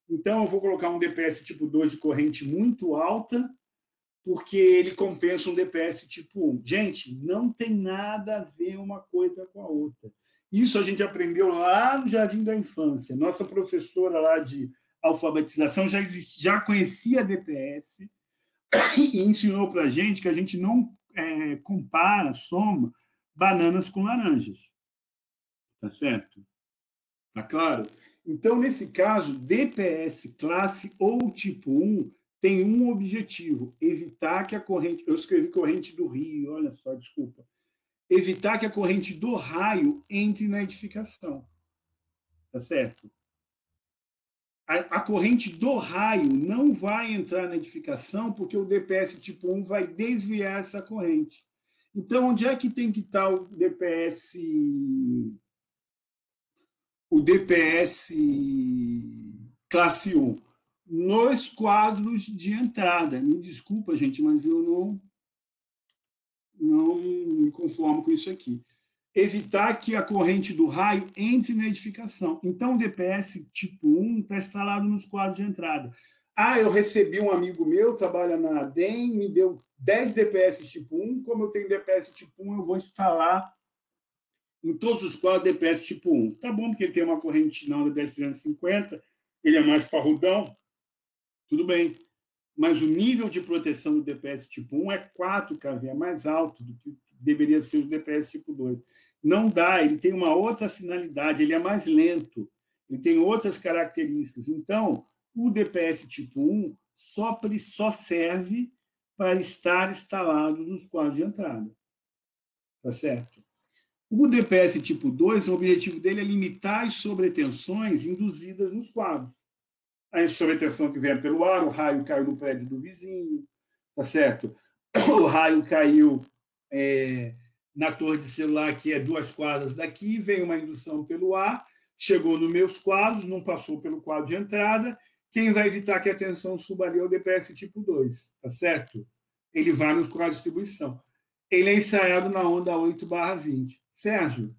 Então eu vou colocar um DPS tipo 2 de corrente muito alta, porque ele compensa um DPS tipo 1. Gente, não tem nada a ver uma coisa com a outra. Isso a gente aprendeu lá no Jardim da Infância. Nossa professora lá de alfabetização já, existia, já conhecia DPS e ensinou para a gente que a gente não é, compara, soma bananas com laranjas. Tá certo? Tá claro? Então, nesse caso, DPS classe ou tipo 1 tem um objetivo: evitar que a corrente. Eu escrevi corrente do rio, olha só, desculpa. Evitar que a corrente do raio entre na edificação. Tá certo? A, a, corrente do raio não vai entrar na edificação porque o DPS tipo 1 vai desviar essa corrente. Então, onde é que tem que estar o DPS o DPS classe 1? Nos quadros de entrada. Me desculpa, gente, mas eu não não me conformo com isso aqui. Evitar que a corrente do raio entre na edificação. Então, o DPS tipo 1 está instalado nos quadros de entrada. Ah, eu recebi um amigo meu, trabalha na DEM, me deu 10 DPS tipo 1. Como eu tenho DPS tipo 1, eu vou instalar em todos os quadros DPS tipo 1. Tá bom, porque ele tem uma corrente não da 10350, ele é mais parrudão, tudo bem. Mas o nível de proteção do DPS tipo 1 é 4 kV, é mais alto do que deveria ser o DPS tipo 2. Não dá, ele tem uma outra finalidade, ele é mais lento, ele tem outras características. Então, o DPS tipo 1 só, só serve para estar instalado nos quadros de entrada. Tá certo? O DPS tipo 2, o objetivo dele é limitar as sobretensões induzidas nos quadros. A sobretensão que vem pelo ar, o raio caiu no prédio do vizinho, tá certo? O raio caiu é, na torre de celular, que é duas quadras daqui, vem uma indução pelo ar, chegou nos meus quadros, não passou pelo quadro de entrada. Quem vai evitar que a tensão suba ali é o DPS tipo 2, tá certo? Ele vai no quadro de distribuição. Ele é ensaiado na onda 8 20. Sérgio,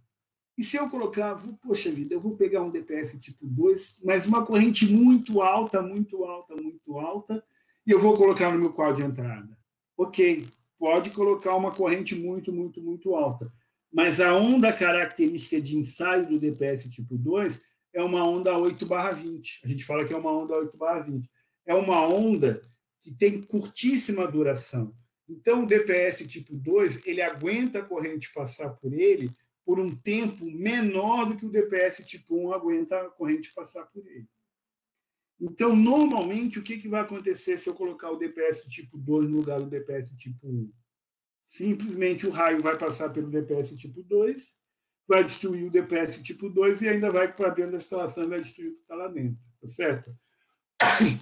e se eu colocar, poxa vida, eu vou pegar um DPS tipo 2, mas uma corrente muito alta, muito alta, muito alta, e eu vou colocar no meu quadro de entrada. Ok, pode colocar uma corrente muito, muito, muito alta. Mas a onda característica de ensaio do DPS tipo 2 é uma onda 8 20. A gente fala que é uma onda 8 20. É uma onda que tem curtíssima duração. Então, o DPS tipo 2, ele aguenta a corrente passar por ele por um tempo menor do que o DPS tipo 1 aguenta a corrente passar por ele. Então, normalmente, o que, que vai acontecer se eu colocar o DPS tipo 2 no lugar do DPS tipo 1? Simplesmente o raio vai passar pelo DPS tipo 2, vai destruir o DPS tipo 2 e ainda vai para dentro da instalação e vai destruir o que está lá dentro, tá certo?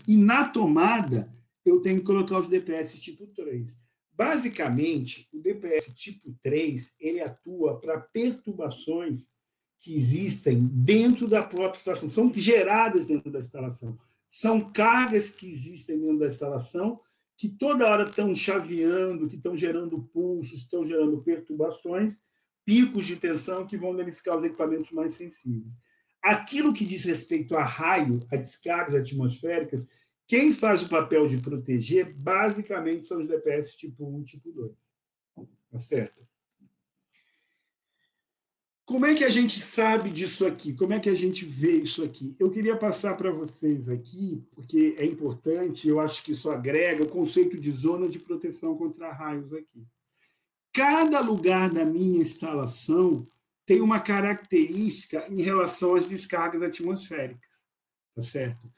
E na tomada, eu tenho que colocar os DPS tipo 3. Basicamente, o DPS tipo 3 ele atua para perturbações que existem dentro da própria instalação, são geradas dentro da instalação. São cargas que existem dentro da instalação que toda hora estão chaveando, que estão gerando pulsos, estão gerando perturbações, picos de tensão que vão danificar os equipamentos mais sensíveis. Aquilo que diz respeito a raio, a descargas atmosféricas, quem faz o papel de proteger, basicamente, são os DPS tipo 1 e tipo 2. Tá certo? Como é que a gente sabe disso aqui? Como é que a gente vê isso aqui? Eu queria passar para vocês aqui, porque é importante, eu acho que isso agrega o conceito de zona de proteção contra raios aqui. Cada lugar da minha instalação tem uma característica em relação às descargas atmosféricas, tá certo?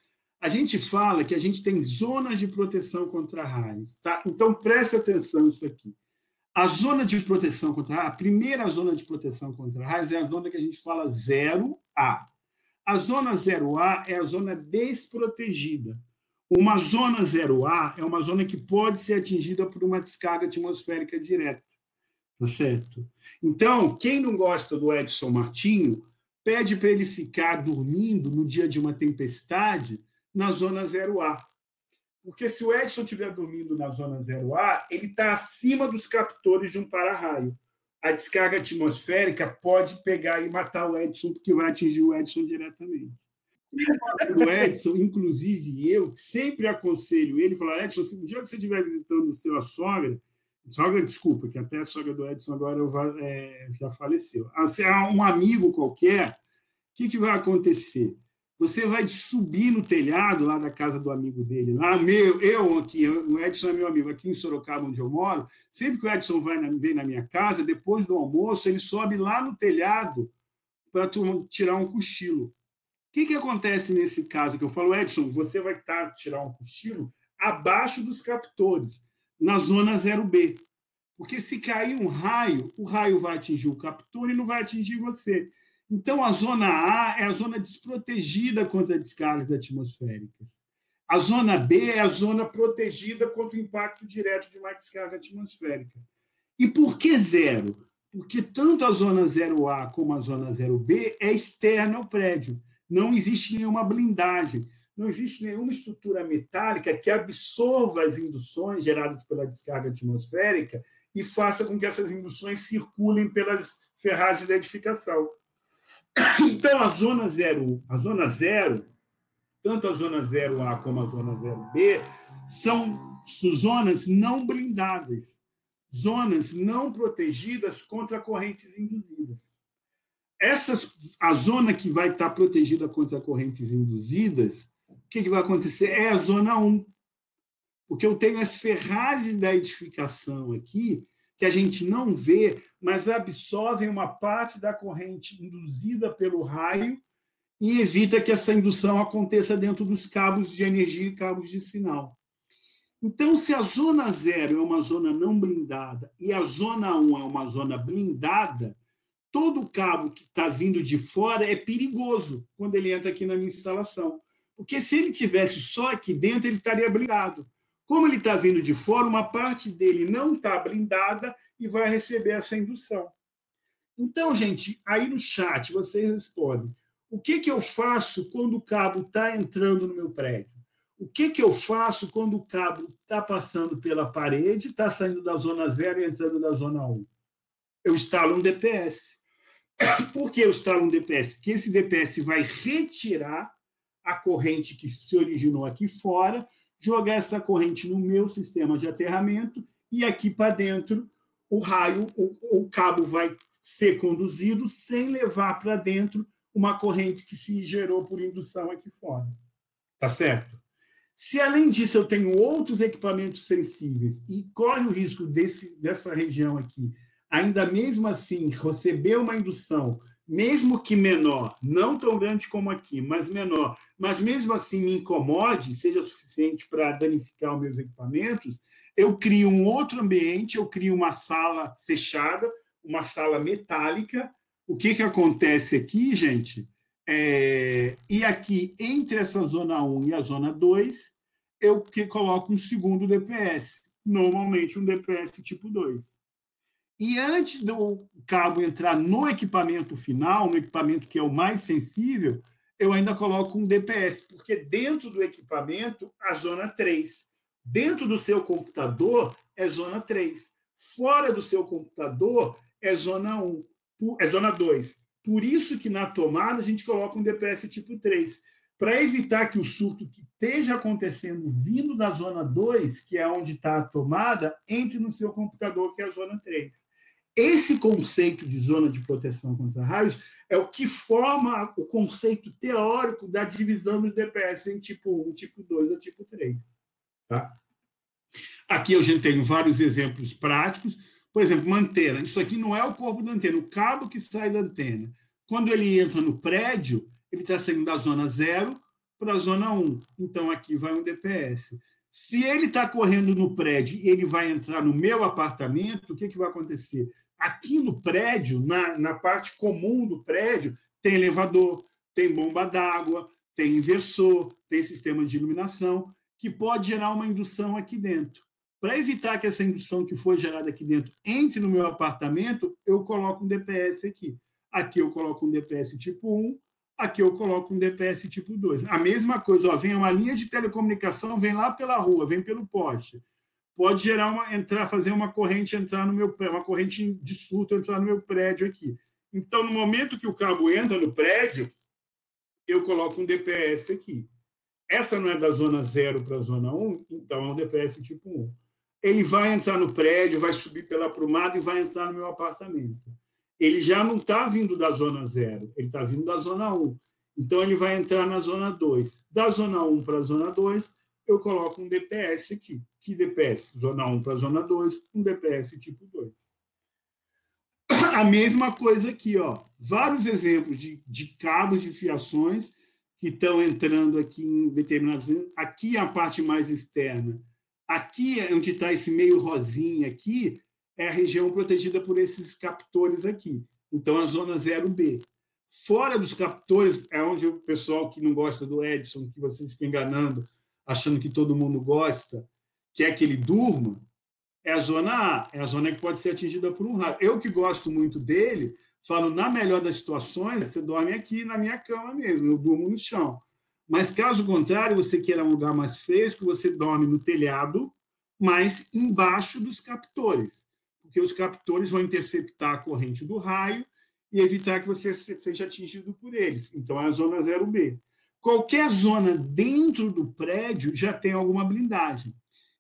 a gente fala que a gente tem zonas de proteção contra raios. Tá? Então, preste atenção nisso aqui. A zona de proteção contra raios, a primeira zona de proteção contra raios é a zona que a gente fala 0A. A zona 0A é a zona desprotegida. Uma zona 0A é uma zona que pode ser atingida por uma descarga atmosférica direta. Tá certo? Então, quem não gosta do Edson Martinho, pede para ele ficar dormindo no dia de uma tempestade na zona 0A. Porque se o Edson estiver dormindo na zona 0A, ele está acima dos captores de um para-raio. A descarga atmosférica pode pegar e matar o Edson, porque vai atingir o Edson diretamente. O Edson, inclusive eu, sempre aconselho ele, falar, Edson, se um dia você estiver visitando sua sogra, sogra, desculpa, que até a sogra do Edson agora é, já faleceu. Ah, um amigo qualquer, o que, que vai acontecer? Você vai subir no telhado lá da casa do amigo dele, lá meu, eu aqui, o Edson é meu amigo aqui em Sorocaba, onde eu moro. Sempre que o Edson vai na, vem na minha casa, depois do almoço, ele sobe lá no telhado para tirar um cochilo. O que, que acontece nesse caso que eu falo, Edson, você vai tá, tirar um cochilo abaixo dos captores, na zona 0B. Porque se cair um raio, o raio vai atingir o captor e não vai atingir você. Então, a zona A é a zona desprotegida contra descargas atmosféricas. A zona B é a zona protegida contra o impacto direto de uma descarga atmosférica. E por que zero? Porque tanto a zona 0A como a zona 0B é externa ao prédio. Não existe nenhuma blindagem, não existe nenhuma estrutura metálica que absorva as induções geradas pela descarga atmosférica e faça com que essas induções circulem pelas ferragem da edificação. Então, a zona 0, a zona 0, tanto a zona 0A como a zona 0B, são zonas não blindadas, zonas não protegidas contra correntes induzidas. Essas, a zona que vai estar protegida contra correntes induzidas, o que, que vai acontecer? É a zona 1. Porque eu tenho as ferragens da edificação aqui, que a gente não vê, mas absorvem uma parte da corrente induzida pelo raio e evita que essa indução aconteça dentro dos cabos de energia e cabos de sinal. Então, se a zona zero é uma zona não blindada e a zona 1 é uma zona blindada, todo cabo que está vindo de fora é perigoso quando ele entra aqui na minha instalação. Porque se ele tivesse só aqui dentro, ele estaria blindado. Como ele está vindo de fora, uma parte dele não está blindada e vai receber essa indução. Então, gente, aí no chat vocês respondem: o que, que eu faço quando o cabo está entrando no meu prédio? O que, que eu faço quando o cabo está passando pela parede, está saindo da zona 0 e entrando da zona 1? Um? Eu instalo um DPS. Por que eu instalo um DPS? Porque esse DPS vai retirar a corrente que se originou aqui fora jogar essa corrente no meu sistema de aterramento e aqui para dentro o raio, o, o cabo vai ser conduzido sem levar para dentro uma corrente que se gerou por indução aqui fora. Tá certo? Se além disso eu tenho outros equipamentos sensíveis e corre o risco desse, dessa região aqui, ainda mesmo assim receber uma indução mesmo que menor, não tão grande como aqui, mas menor, mas mesmo assim me incomode, seja suficiente para danificar os meus equipamentos, eu crio um outro ambiente, eu crio uma sala fechada, uma sala metálica. O que, que acontece aqui, gente? É... e aqui, entre essa zona 1 e a zona 2, eu que coloco um segundo DPS, normalmente um DPS tipo 2. E antes do cabo entrar no equipamento final, no equipamento que é o mais sensível, eu ainda coloco um DPS, porque dentro do equipamento, a zona 3. Dentro do seu computador, é zona 3. Fora do seu computador, é zona 1, é zona 2. Por isso que na tomada a gente coloca um DPS tipo 3, para evitar que o surto que esteja acontecendo vindo da zona 2, que é onde está a tomada, entre no seu computador, que é a zona 3. Esse conceito de zona de proteção contra raios é o que forma o conceito teórico da divisão dos DPS em tipo 1, tipo 2 ou tipo 3. Tá? Aqui eu já tenho vários exemplos práticos. Por exemplo, uma antena. Isso aqui não é o corpo da antena, o cabo que sai da antena. Quando ele entra no prédio, ele está saindo da zona 0 para a zona 1. Então, aqui vai um DPS. Se ele está correndo no prédio e ele vai entrar no meu apartamento, o que, que vai acontecer? Aqui no prédio, na, na parte comum do prédio, tem elevador, tem bomba d'água, tem inversor, tem sistema de iluminação, que pode gerar uma indução aqui dentro. Para evitar que essa indução que foi gerada aqui dentro entre no meu apartamento, eu coloco um DPS aqui. Aqui eu coloco um DPS tipo 1, aqui eu coloco um DPS tipo 2. A mesma coisa, ó, vem uma linha de telecomunicação, vem lá pela rua, vem pelo poste pode gerar uma entrar, fazer uma corrente entrar no meu uma corrente de surto entrar no meu prédio aqui. Então, no momento que o cabo entra no prédio, eu coloco um DPS aqui. Essa não é da zona 0 para a zona 1, então é um DPS tipo 1. Ele vai entrar no prédio, vai subir pela prumada e vai entrar no meu apartamento. Ele já não está vindo da zona 0, ele está vindo da zona 1. Então, ele vai entrar na zona 2. Da zona 1 para a zona 2, eu coloco um DPS aqui. Que DPS? Zona 1 para zona 2, um DPS tipo 2. A mesma coisa aqui, ó. Vários exemplos de, de cabos de fiações que estão entrando aqui em determinados. Aqui é a parte mais externa. Aqui, é onde está esse meio rosinha aqui, é a região protegida por esses captores aqui. Então, a zona 0B. Fora dos captores, é onde o pessoal que não gosta do Edson, que vocês estão enganando, achando que todo mundo gosta, quer que ele durma, é a zona A, é a zona que pode ser atingida por um raio. Eu que gosto muito dele, falo, na melhor das situações, você dorme aqui na minha cama mesmo, eu durmo no chão. Mas caso contrário, você queira um lugar mais fresco, você dorme no telhado, mas embaixo dos captores, porque os captores vão interceptar a corrente do raio e evitar que você seja atingido por eles. Então, é a zona 0B. Qualquer zona dentro do prédio já tem alguma blindagem.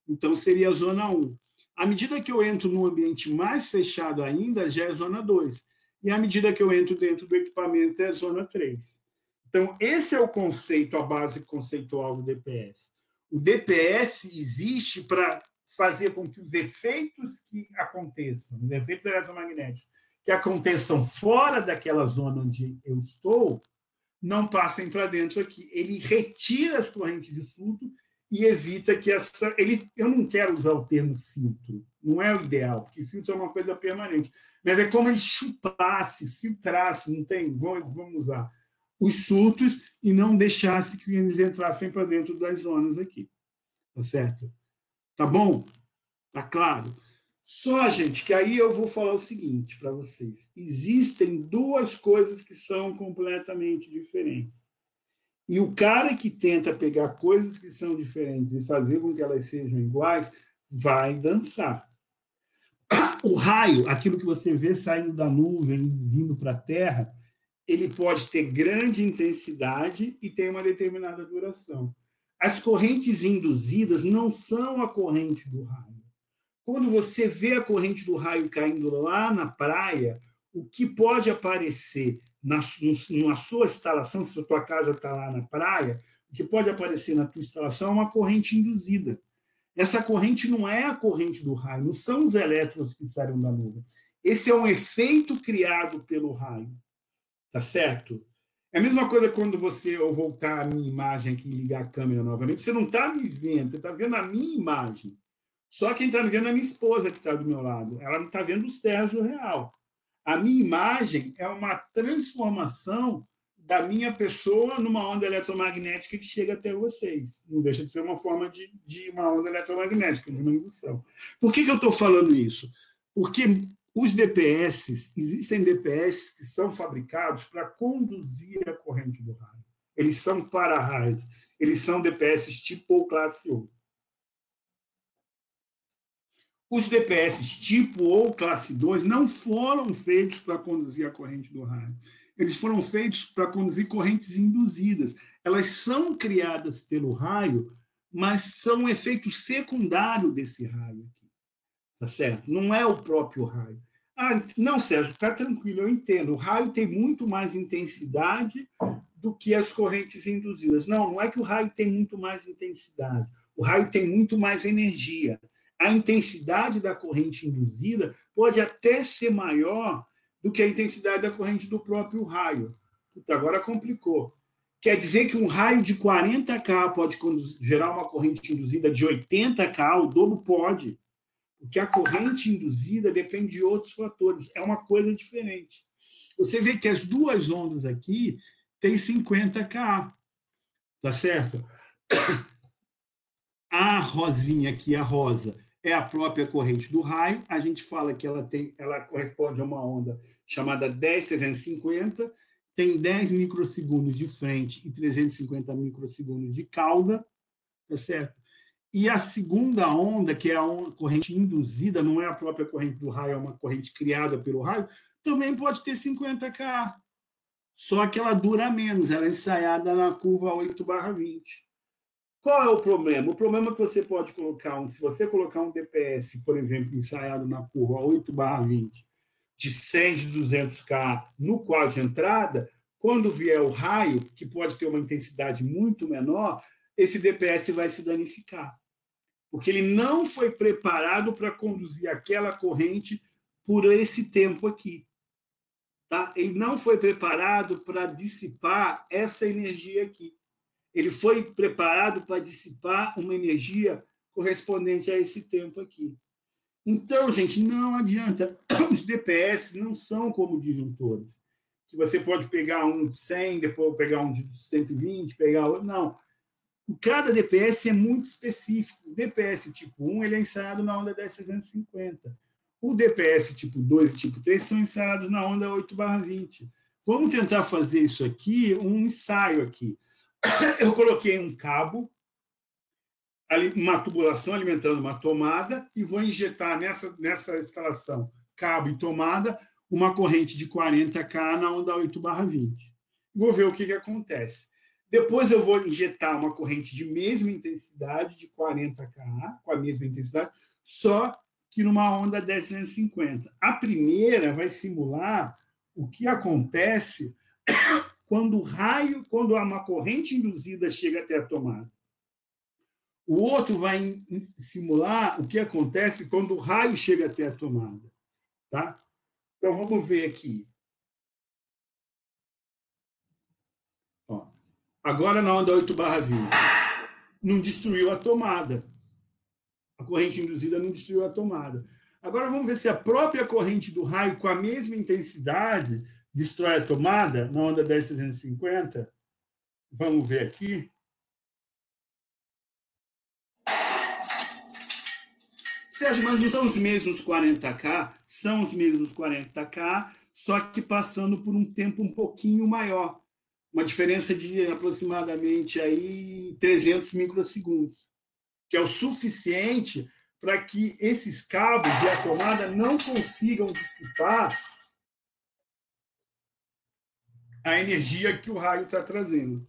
Então, seria a zona 1. À medida que eu entro num ambiente mais fechado ainda, já é zona 2. E à medida que eu entro dentro do equipamento, é zona 3. Então, esse é o conceito, a base conceitual do DPS. O DPS existe para fazer com que os efeitos que aconteçam, os efeitos eletromagnéticos, que aconteçam fora daquela zona onde eu estou, não passem para dentro aqui. Ele retira as correntes de surto e evita que essa. Ele, eu não quero usar o termo filtro, não é o ideal, porque filtro é uma coisa permanente, mas é como ele chupasse, filtrasse, não tem? Vamos, vamos usar os surtos e não deixasse que eles entrassem para dentro das zonas aqui. Tá certo? Tá bom? Tá claro? Só, gente, que aí eu vou falar o seguinte para vocês: existem duas coisas que são completamente diferentes. E o cara que tenta pegar coisas que são diferentes e fazer com que elas sejam iguais, vai dançar. O raio, aquilo que você vê saindo da nuvem, vindo para a Terra, ele pode ter grande intensidade e tem uma determinada duração. As correntes induzidas não são a corrente do raio. Quando você vê a corrente do raio caindo lá na praia, o que pode aparecer na, na sua instalação, se a tua casa está lá na praia, o que pode aparecer na tua instalação é uma corrente induzida. Essa corrente não é a corrente do raio, não são os elétrons que saíram da nuvem. Esse é um efeito criado pelo raio. Tá certo? É a mesma coisa quando você, eu voltar a minha imagem aqui e ligar a câmera novamente, você não está me vendo, você está vendo a minha imagem. Só quem está vendo é a minha esposa que está do meu lado. Ela não está vendo o Sérgio real. A minha imagem é uma transformação da minha pessoa numa onda eletromagnética que chega até vocês. Não deixa de ser uma forma de, de uma onda eletromagnética, de uma indução. Por que, que eu estou falando isso? Porque os DPS, existem DPS que são fabricados para conduzir a corrente do raio. Eles são para-raios. Eles são DPS tipo ou classe 1. Os DPS tipo ou classe 2 não foram feitos para conduzir a corrente do raio. Eles foram feitos para conduzir correntes induzidas. Elas são criadas pelo raio, mas são um efeito secundário desse raio aqui. Tá certo? Não é o próprio raio. Ah, não, Sérgio, está tranquilo, eu entendo. O raio tem muito mais intensidade do que as correntes induzidas. Não, não é que o raio tem muito mais intensidade. O raio tem muito mais energia a intensidade da corrente induzida pode até ser maior do que a intensidade da corrente do próprio raio. Puta, agora complicou. Quer dizer que um raio de 40K pode gerar uma corrente induzida de 80K, o dobro pode. Porque a corrente induzida depende de outros fatores. É uma coisa diferente. Você vê que as duas ondas aqui têm 50K. Tá certo? A rosinha aqui, a rosa, é a própria corrente do raio. A gente fala que ela tem, ela corresponde a uma onda chamada 10350, tem 10 microsegundos de frente e 350 microsegundos de cauda, tá certo? E a segunda onda, que é a onda, corrente induzida, não é a própria corrente do raio, é uma corrente criada pelo raio, também pode ter 50K. Só que ela dura menos, ela é ensaiada na curva 8/20. Qual é o problema? O problema é que você pode colocar, um, se você colocar um DPS, por exemplo, ensaiado na curva 8 20, de 100 de 200K no quadro de entrada, quando vier o raio, que pode ter uma intensidade muito menor, esse DPS vai se danificar. Porque ele não foi preparado para conduzir aquela corrente por esse tempo aqui. Tá? Ele não foi preparado para dissipar essa energia aqui ele foi preparado para dissipar uma energia correspondente a esse tempo aqui. Então, gente, não adianta. Os DPS não são como disjuntores. Que você pode pegar um de 100, depois pegar um de 120, pegar outro. Não. Cada DPS é muito específico. O DPS tipo 1 ele é ensaiado na onda 10350. O DPS tipo 2 e tipo 3 são ensaiados na onda 8/20. Vamos tentar fazer isso aqui, um ensaio aqui eu coloquei um cabo, uma tubulação alimentando uma tomada e vou injetar nessa, nessa instalação cabo e tomada uma corrente de 40K na onda 8 barra 20. Vou ver o que, que acontece. Depois eu vou injetar uma corrente de mesma intensidade, de 40K, com a mesma intensidade, só que numa onda 1050. A primeira vai simular o que acontece quando o raio, quando uma corrente induzida chega até a tomada. O outro vai simular o que acontece quando o raio chega até a tomada. Tá? Então, vamos ver aqui. Ó, agora, na onda 8 barra 20, não destruiu a tomada. A corrente induzida não destruiu a tomada. Agora, vamos ver se a própria corrente do raio, com a mesma intensidade, destrói a tomada na onda 10350. Vamos ver aqui. Sérgio, mas não são os mesmos 40K? São os mesmos 40K, só que passando por um tempo um pouquinho maior. Uma diferença de aproximadamente aí 300 microsegundos, que é o suficiente para que esses cabos e a tomada não consigam dissipar a energia que o raio está trazendo.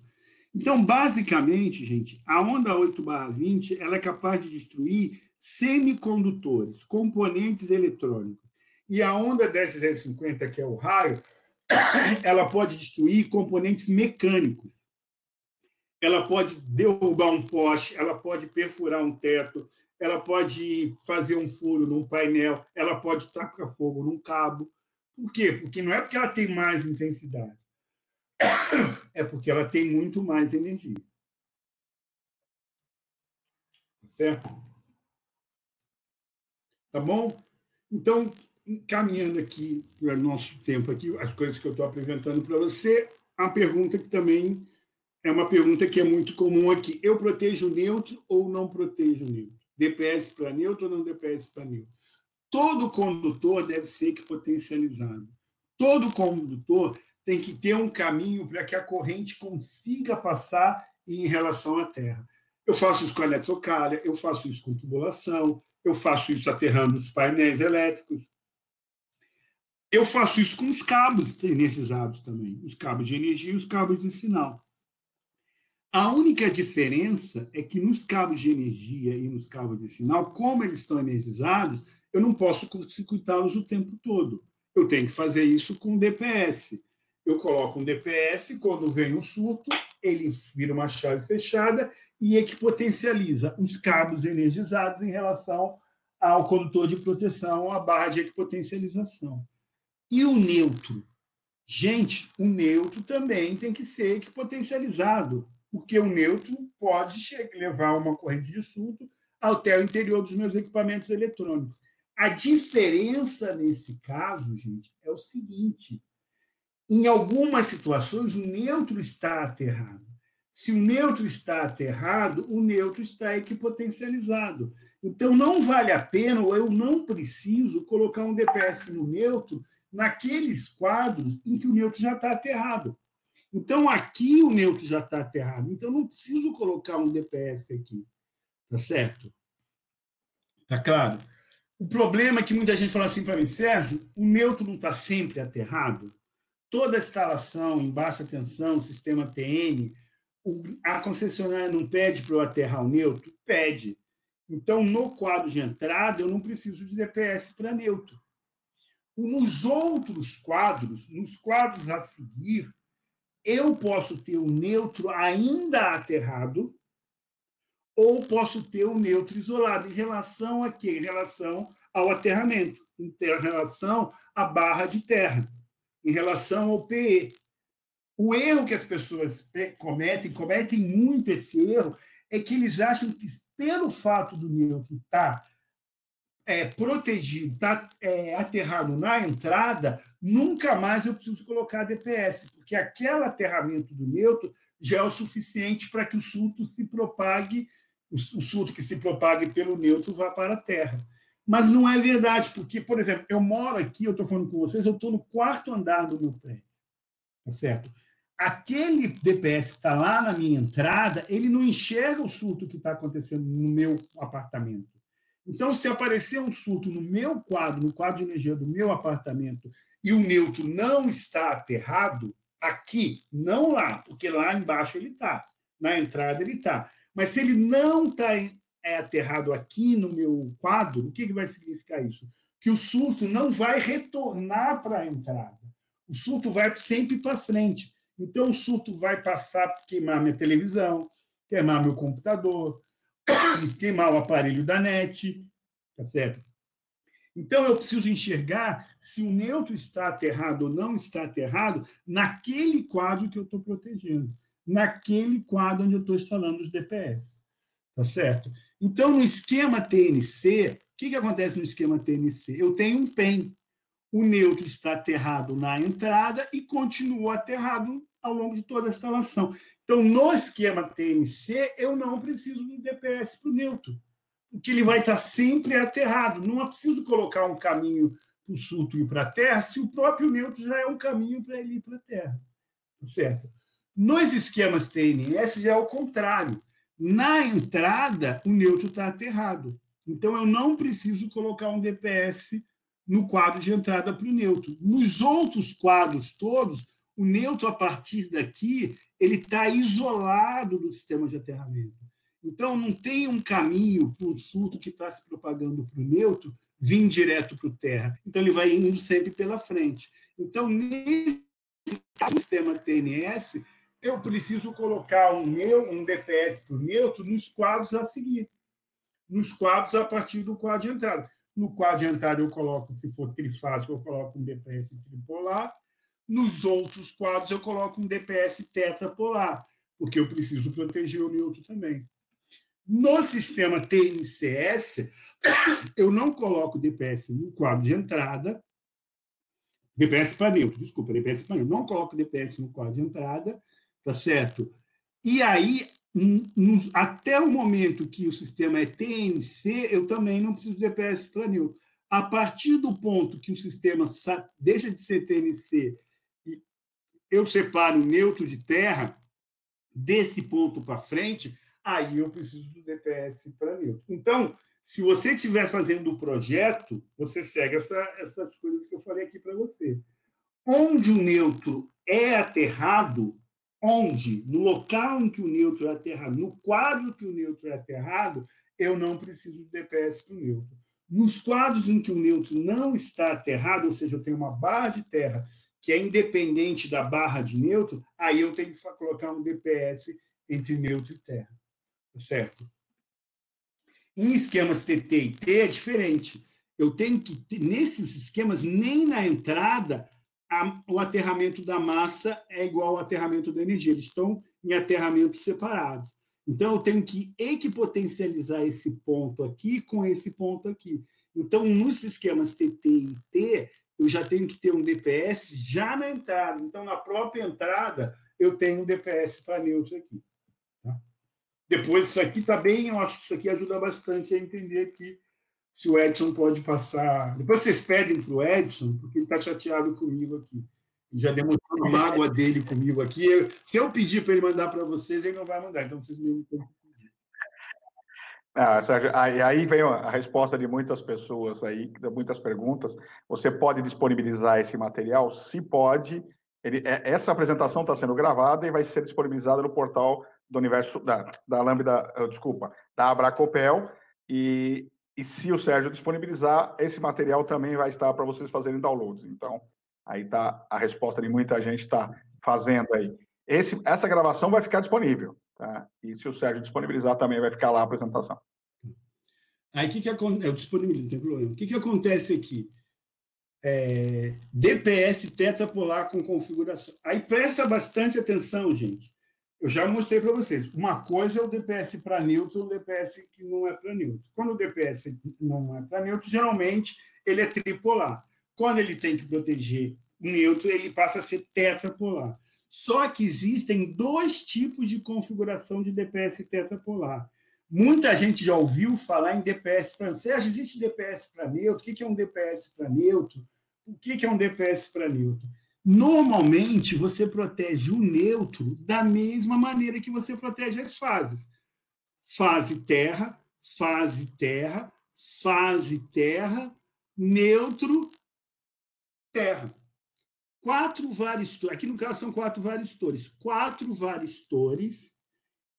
Então, basicamente, gente, a onda 8 20 ela é capaz de destruir semicondutores, componentes eletrônicos. E a onda 1050, que é o raio, ela pode destruir componentes mecânicos. Ela pode derrubar um poste, ela pode perfurar um teto, ela pode fazer um furo num painel, ela pode tacar fogo num cabo. Por quê? Porque não é porque ela tem mais intensidade, é porque ela tem muito mais energia. Certo? Tá bom? Então, caminhando aqui para o nosso tempo aqui, as coisas que eu estou apresentando para você, a pergunta que também é uma pergunta que é muito comum aqui. Eu protejo neutro ou não protejo neutro? DPS para neutro ou não DPS para neutro? Todo condutor deve ser equipotencializado. Todo condutor tem que ter um caminho para que a corrente consiga passar em relação à Terra. Eu faço isso com a eletrocalha, eu faço isso com tubulação, eu faço isso aterrando os painéis elétricos. Eu faço isso com os cabos energizados também, os cabos de energia e os cabos de sinal. A única diferença é que nos cabos de energia e nos cabos de sinal, como eles estão energizados, eu não posso circuitá-los o tempo todo. Eu tenho que fazer isso com DPS. Eu coloco um DPS, quando vem um surto, ele vira uma chave fechada e é que potencializa os cabos energizados em relação ao condutor de proteção, a barra de equipotencialização. E o neutro? Gente, o neutro também tem que ser equipotencializado, porque o neutro pode levar uma corrente de surto até o interior dos meus equipamentos eletrônicos. A diferença nesse caso, gente, é o seguinte: em algumas situações, o neutro está aterrado. Se o neutro está aterrado, o neutro está equipotencializado. Então, não vale a pena, ou eu não preciso, colocar um DPS no neutro naqueles quadros em que o neutro já está aterrado. Então, aqui o neutro já está aterrado. Então, não preciso colocar um DPS aqui. Tá certo? Tá claro? O problema é que muita gente fala assim para mim, Sérgio, o neutro não está sempre aterrado? Toda a instalação em baixa tensão, sistema TN, a concessionária não pede para eu aterrar o neutro? Pede. Então, no quadro de entrada, eu não preciso de DPS para neutro. Nos outros quadros, nos quadros a seguir, eu posso ter o neutro ainda aterrado ou posso ter o neutro isolado. Em relação a quê? Em relação ao aterramento, em relação à barra de terra, em relação ao PE. O erro que as pessoas cometem, cometem muito esse erro, é que eles acham que, pelo fato do neutro estar tá, é, protegido, estar tá, é, aterrado na entrada, nunca mais eu preciso colocar DPS, porque aquele aterramento do neutro já é o suficiente para que o surto se propague, o, surto que se propague pelo neutro vá para a Terra. Mas não é verdade, porque, por exemplo, eu moro aqui, eu estou falando com vocês, eu estou no quarto andar do meu prédio. Tá certo? aquele DPS que está lá na minha entrada, ele não enxerga o surto que está acontecendo no meu apartamento. Então, se aparecer um surto no meu quadro, no quadro de energia do meu apartamento, e o neutro não está aterrado, aqui, não lá, porque lá embaixo ele está, na entrada ele está. Mas se ele não está é, aterrado aqui no meu quadro, o que, que vai significar isso? Que o surto não vai retornar para a entrada. O surto vai sempre para frente. Então, o surto vai passar por queimar minha televisão, queimar meu computador, queimar o aparelho da net, tá certo? Então, eu preciso enxergar se o neutro está aterrado ou não está aterrado naquele quadro que eu estou protegendo, naquele quadro onde eu estou instalando os DPS. Tá certo? Então, no esquema TNC, o que, que acontece no esquema TNC? Eu tenho um PEN. O neutro está aterrado na entrada e continua aterrado ao longo de toda a instalação. Então, no esquema TNC, eu não preciso do DPS para o neutro que ele vai estar sempre aterrado. Não é preciso colocar um caminho para o surto ir para a Terra, se o próprio neutro já é um caminho para ele ir para a Terra. Tá certo? Nos esquemas TNS já é o contrário. Na entrada, o neutro está aterrado. Então, eu não preciso colocar um DPS no quadro de entrada para o neutro. Nos outros quadros todos, o neutro, a partir daqui, ele está isolado do sistema de aterramento. Então, não tem um caminho para um surto que está se propagando para o neutro vir direto para o terra. Então, ele vai indo sempre pela frente. Então, nesse sistema TNS, eu preciso colocar um, meu, um DPS o neutro nos quadros a seguir. Nos quadros a partir do quadro de entrada. No quadro de entrada, eu coloco, se for trifásico, eu coloco um DPS tripolar. Nos outros quadros, eu coloco um DPS tetrapolar, porque eu preciso proteger o neutro também. No sistema TNCS, eu não coloco DPS no quadro de entrada, DPS para neutro, desculpa, DPS para neutro, não coloco DPS no quadro de entrada, tá certo? E aí, até o momento que o sistema é TNC, eu também não preciso de DPS para neutro. A partir do ponto que o sistema deixa de ser TNC e eu separo neutro de terra, desse ponto para frente, aí eu preciso do DPS para neutro. Então, se você estiver fazendo o projeto, você segue essa, essas coisas que eu falei aqui para você. Onde o neutro é aterrado, onde, no local em que o neutro é aterrado, no quadro que o neutro é aterrado, eu não preciso do DPS para neutro. Nos quadros em que o neutro não está aterrado, ou seja, eu tenho uma barra de terra que é independente da barra de neutro, aí eu tenho que colocar um DPS entre neutro e terra certo? Em esquemas TT e T é diferente. Eu tenho que, nesses esquemas, nem na entrada, a, o aterramento da massa é igual ao aterramento da energia. Eles estão em aterramento separado. Então, eu tenho que equipotencializar esse ponto aqui com esse ponto aqui. Então, nos esquemas TT e T, eu já tenho que ter um DPS já na entrada. Então, na própria entrada, eu tenho um DPS para neutro aqui. Depois, isso aqui também, eu acho que isso aqui ajuda bastante a entender que se o Edson pode passar. Depois vocês pedem para o Edson, porque ele está chateado comigo aqui. Já demonstrou a mágoa dele comigo aqui. se eu pedir para ele mandar para vocês, ele não vai mandar. Então vocês mesmo têm que pedir. Ah, Sérgio, aí, aí vem a resposta de muitas pessoas aí, muitas perguntas. Você pode disponibilizar esse material? Se pode. Ele, é, essa apresentação está sendo gravada e vai ser disponibilizada no portal do universo da, da Lambda, desculpa, da Abracopel, e, e se o Sérgio disponibilizar, esse material também vai estar para vocês fazerem download. Então, aí está a resposta de muita gente está fazendo aí. Esse, essa gravação vai ficar disponível, tá? E se o Sérgio disponibilizar, também vai ficar lá a apresentação. Aí o que, que acontece? Eu disponibilizo, não tem problema. O que, que acontece aqui? É, DPS tetrapolar com configuração. Aí presta bastante atenção, gente. Eu já mostrei para vocês. Uma coisa é o DPS para neutro, o DPS que não é para neutro. Quando o DPS não é para neutro, geralmente ele é tripolar. Quando ele tem que proteger neutro, ele passa a ser tetrapolar. Só que existem dois tipos de configuração de DPS tetrapolar. Muita gente já ouviu falar em DPS para Sérgio, existe DPS para neutro? O que é um DPS para neutro? O que é um DPS para neutro? Normalmente, você protege o neutro da mesma maneira que você protege as fases. Fase terra, fase terra, fase terra, neutro, terra. Quatro varistores, aqui no caso são quatro varistores, quatro varistores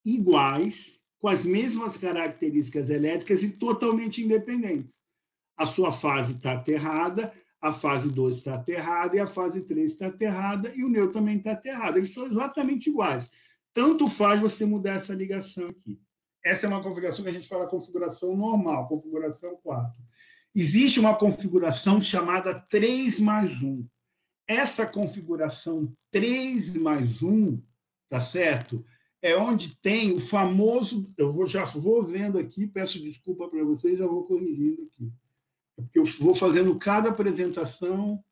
iguais, com as mesmas características elétricas e totalmente independentes. A sua fase está aterrada, a fase 2 está aterrada e a fase 3 está aterrada e o neutro também está aterrado. Eles são exatamente iguais. Tanto faz você mudar essa ligação aqui. Essa é uma configuração que a gente fala configuração normal, configuração 4. Existe uma configuração chamada 3 mais 1. Essa configuração 3 mais 1, tá certo? É onde tem o famoso. Eu vou, já vou vendo aqui, peço desculpa para vocês, já vou corrigindo aqui. Porque eu vou fazendo cada apresentação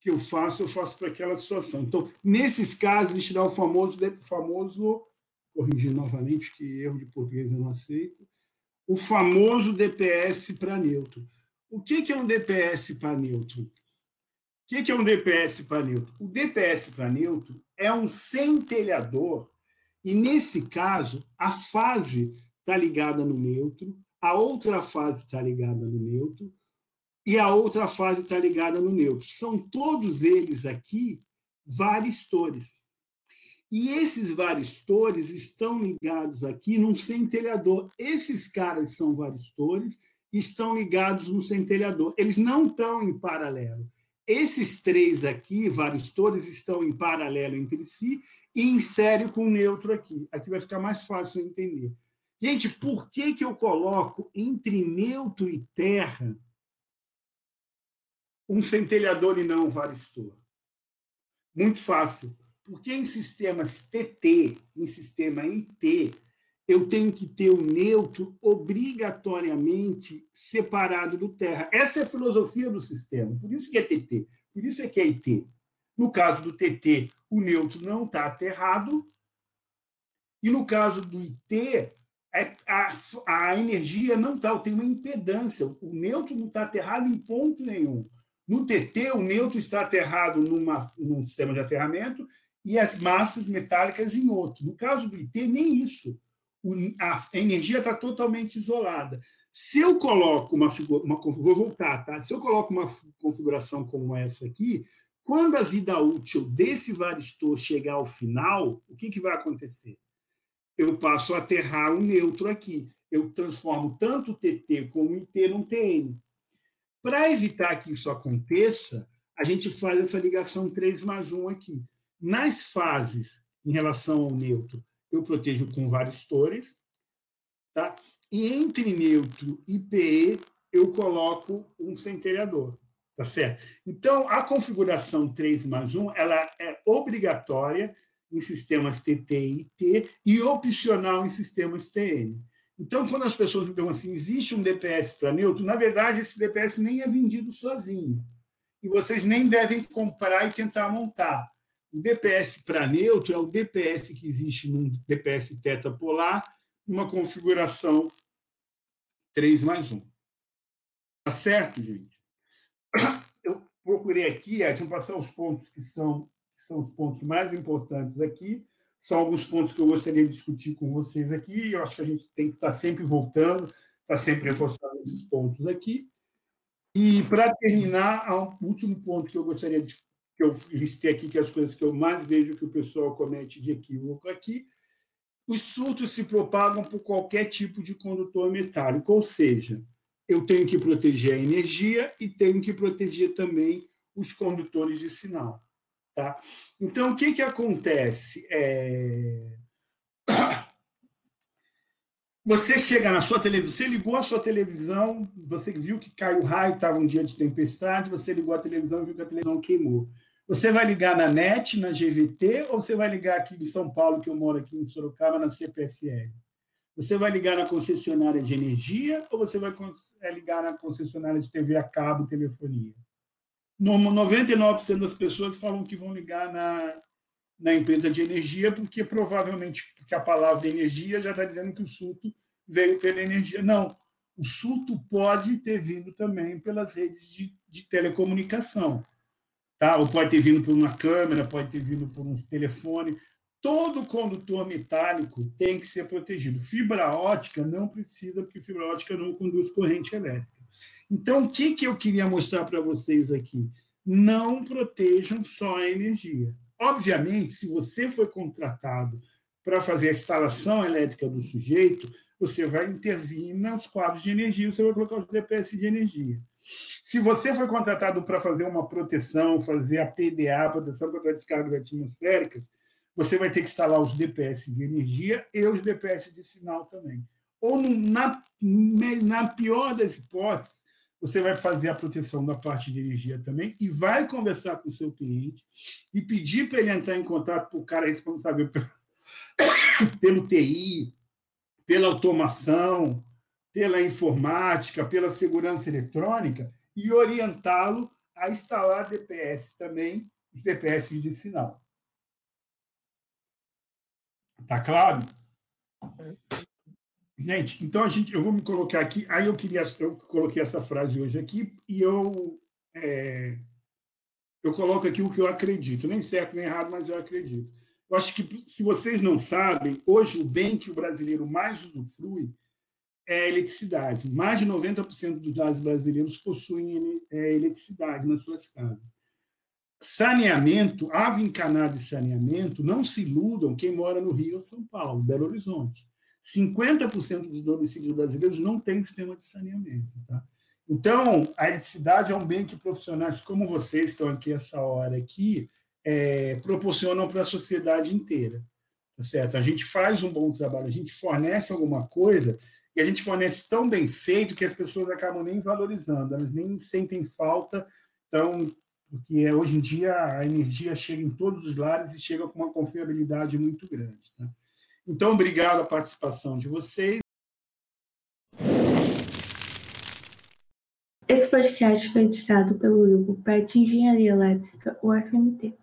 que eu faço, eu faço para aquela situação. Então, nesses casos, a gente dá o famoso, famoso corrigir novamente, que erro de português eu não aceito, o famoso DPS para neutro. O que é um DPS para neutro? O que é um DPS para neutro? O DPS para neutro é um centelhador, e nesse caso, a fase está ligada no neutro, a outra fase está ligada no neutro, e a outra fase está ligada no neutro. São todos eles aqui varistores. E esses varistores estão ligados aqui num centelhador. Esses caras são varistores estão ligados no centelhador. Eles não estão em paralelo. Esses três aqui, varistores, estão em paralelo entre si e em série com o neutro aqui. Aqui vai ficar mais fácil entender. Gente, por que, que eu coloco entre neutro e terra um centelhador e não um varistor? Muito fácil porque em sistemas TT, em sistema IT, eu tenho que ter o neutro obrigatoriamente separado do terra. Essa é a filosofia do sistema. Por isso que é TT, por isso é que é IT. No caso do TT, o neutro não está aterrado. E no caso do IT, é, a, a energia não está, tem uma impedância. O neutro não está aterrado em ponto nenhum. No TT, o neutro está aterrado numa, num sistema de aterramento e as massas metálicas em outro. No caso do IT, nem isso. a energia está totalmente isolada. Se eu coloco uma, uma vou voltar, tá? Se eu coloco uma configuração como essa aqui, quando a vida útil desse varistor chegar ao final, o que, que vai acontecer? Eu passo a aterrar um neutro aqui. Eu transformo tanto o TT como o IT num TN. Para evitar que isso aconteça, a gente faz essa ligação 3 mais 1 aqui. Nas fases em relação ao neutro, eu protejo com varistores, tá? E entre neutro e PE, eu coloco um centelhador, tá certo? Então, a configuração 3 mais 1, ela é obrigatória em sistemas TT e IT e opcional em sistemas TN. Então, quando as pessoas me perguntam assim, existe um DPS para neutro? Na verdade, esse DPS nem é vendido sozinho. E vocês nem devem comprar e tentar montar. O DPS para neutro é o DPS que existe num DPS tetapolar, numa configuração 3 mais 1. Tá certo, gente? Eu procurei aqui, vamos passar os pontos que são, são os pontos mais importantes aqui. São alguns pontos que eu gostaria de discutir com vocês aqui. Eu acho que a gente tem que estar sempre voltando, estar sempre reforçando esses pontos aqui. E, para terminar, o último ponto que eu gostaria de que eu listei aqui, que é as coisas que eu mais vejo que o pessoal comete de equívoco aqui, os surtos se propagam por qualquer tipo de condutor metálico, ou seja, eu tenho que proteger a energia e tenho que proteger também os condutores de sinal. Tá? Então, o que, que acontece? É... Você chega na sua televisão, você ligou a sua televisão, você viu que caiu raio, estava um dia de tempestade, você ligou a televisão e viu que a televisão queimou. Você vai ligar na NET, na GVT, ou você vai ligar aqui em São Paulo, que eu moro aqui em Sorocaba, na CPFL? Você vai ligar na concessionária de energia ou você vai é, ligar na concessionária de TV a cabo telefonia? 99% das pessoas falam que vão ligar na, na empresa de energia, porque provavelmente porque a palavra energia já está dizendo que o surto veio pela energia. Não, o surto pode ter vindo também pelas redes de, de telecomunicação. Tá? Ou pode ter vindo por uma câmera, pode ter vindo por um telefone. todo condutor metálico tem que ser protegido. Fibra ótica não precisa, porque fibra ótica não conduz corrente elétrica. Então, o que, que eu queria mostrar para vocês aqui? Não protejam só a energia. Obviamente, se você foi contratado para fazer a instalação elétrica do sujeito, você vai intervir nos quadros de energia, você vai colocar os DPS de energia. Se você foi contratado para fazer uma proteção, fazer a PDA, proteção contra descargas atmosféricas, você vai ter que instalar os DPS de energia e os DPS de sinal também. Ou, na, na pior das hipóteses, você vai fazer a proteção da parte de energia também e vai conversar com o seu cliente e pedir para ele entrar em contato com o cara responsável pelo, pelo TI, pela automação, pela informática, pela segurança eletrônica e orientá-lo a instalar DPS também, os DPS de sinal. Tá claro? Gente, então a gente, eu vou me colocar aqui. Aí eu queria, eu coloquei essa frase hoje aqui e eu é, eu coloco aqui o que eu acredito, nem certo nem errado, mas eu acredito. Eu acho que se vocês não sabem, hoje o bem que o brasileiro mais usufrui é a eletricidade. Mais de 90% dos brasileiros possuem é, eletricidade nas suas casas. Saneamento, água encanada de saneamento, não se iludam quem mora no Rio ou São Paulo, Belo Horizonte. 50% dos domicílios brasileiros não têm sistema de saneamento. Tá? Então, a eletricidade é um bem que profissionais como vocês estão aqui essa hora aqui é, proporcionam para a sociedade inteira. Tá certo? A gente faz um bom trabalho, a gente fornece alguma coisa e a gente fornece tão bem feito que as pessoas acabam nem valorizando, elas nem sentem falta. Então, porque hoje em dia a energia chega em todos os lares e chega com uma confiabilidade muito grande. Tá? Então, obrigado a participação de vocês. Esse podcast foi editado pelo grupo PET Engenharia Elétrica, UFMT.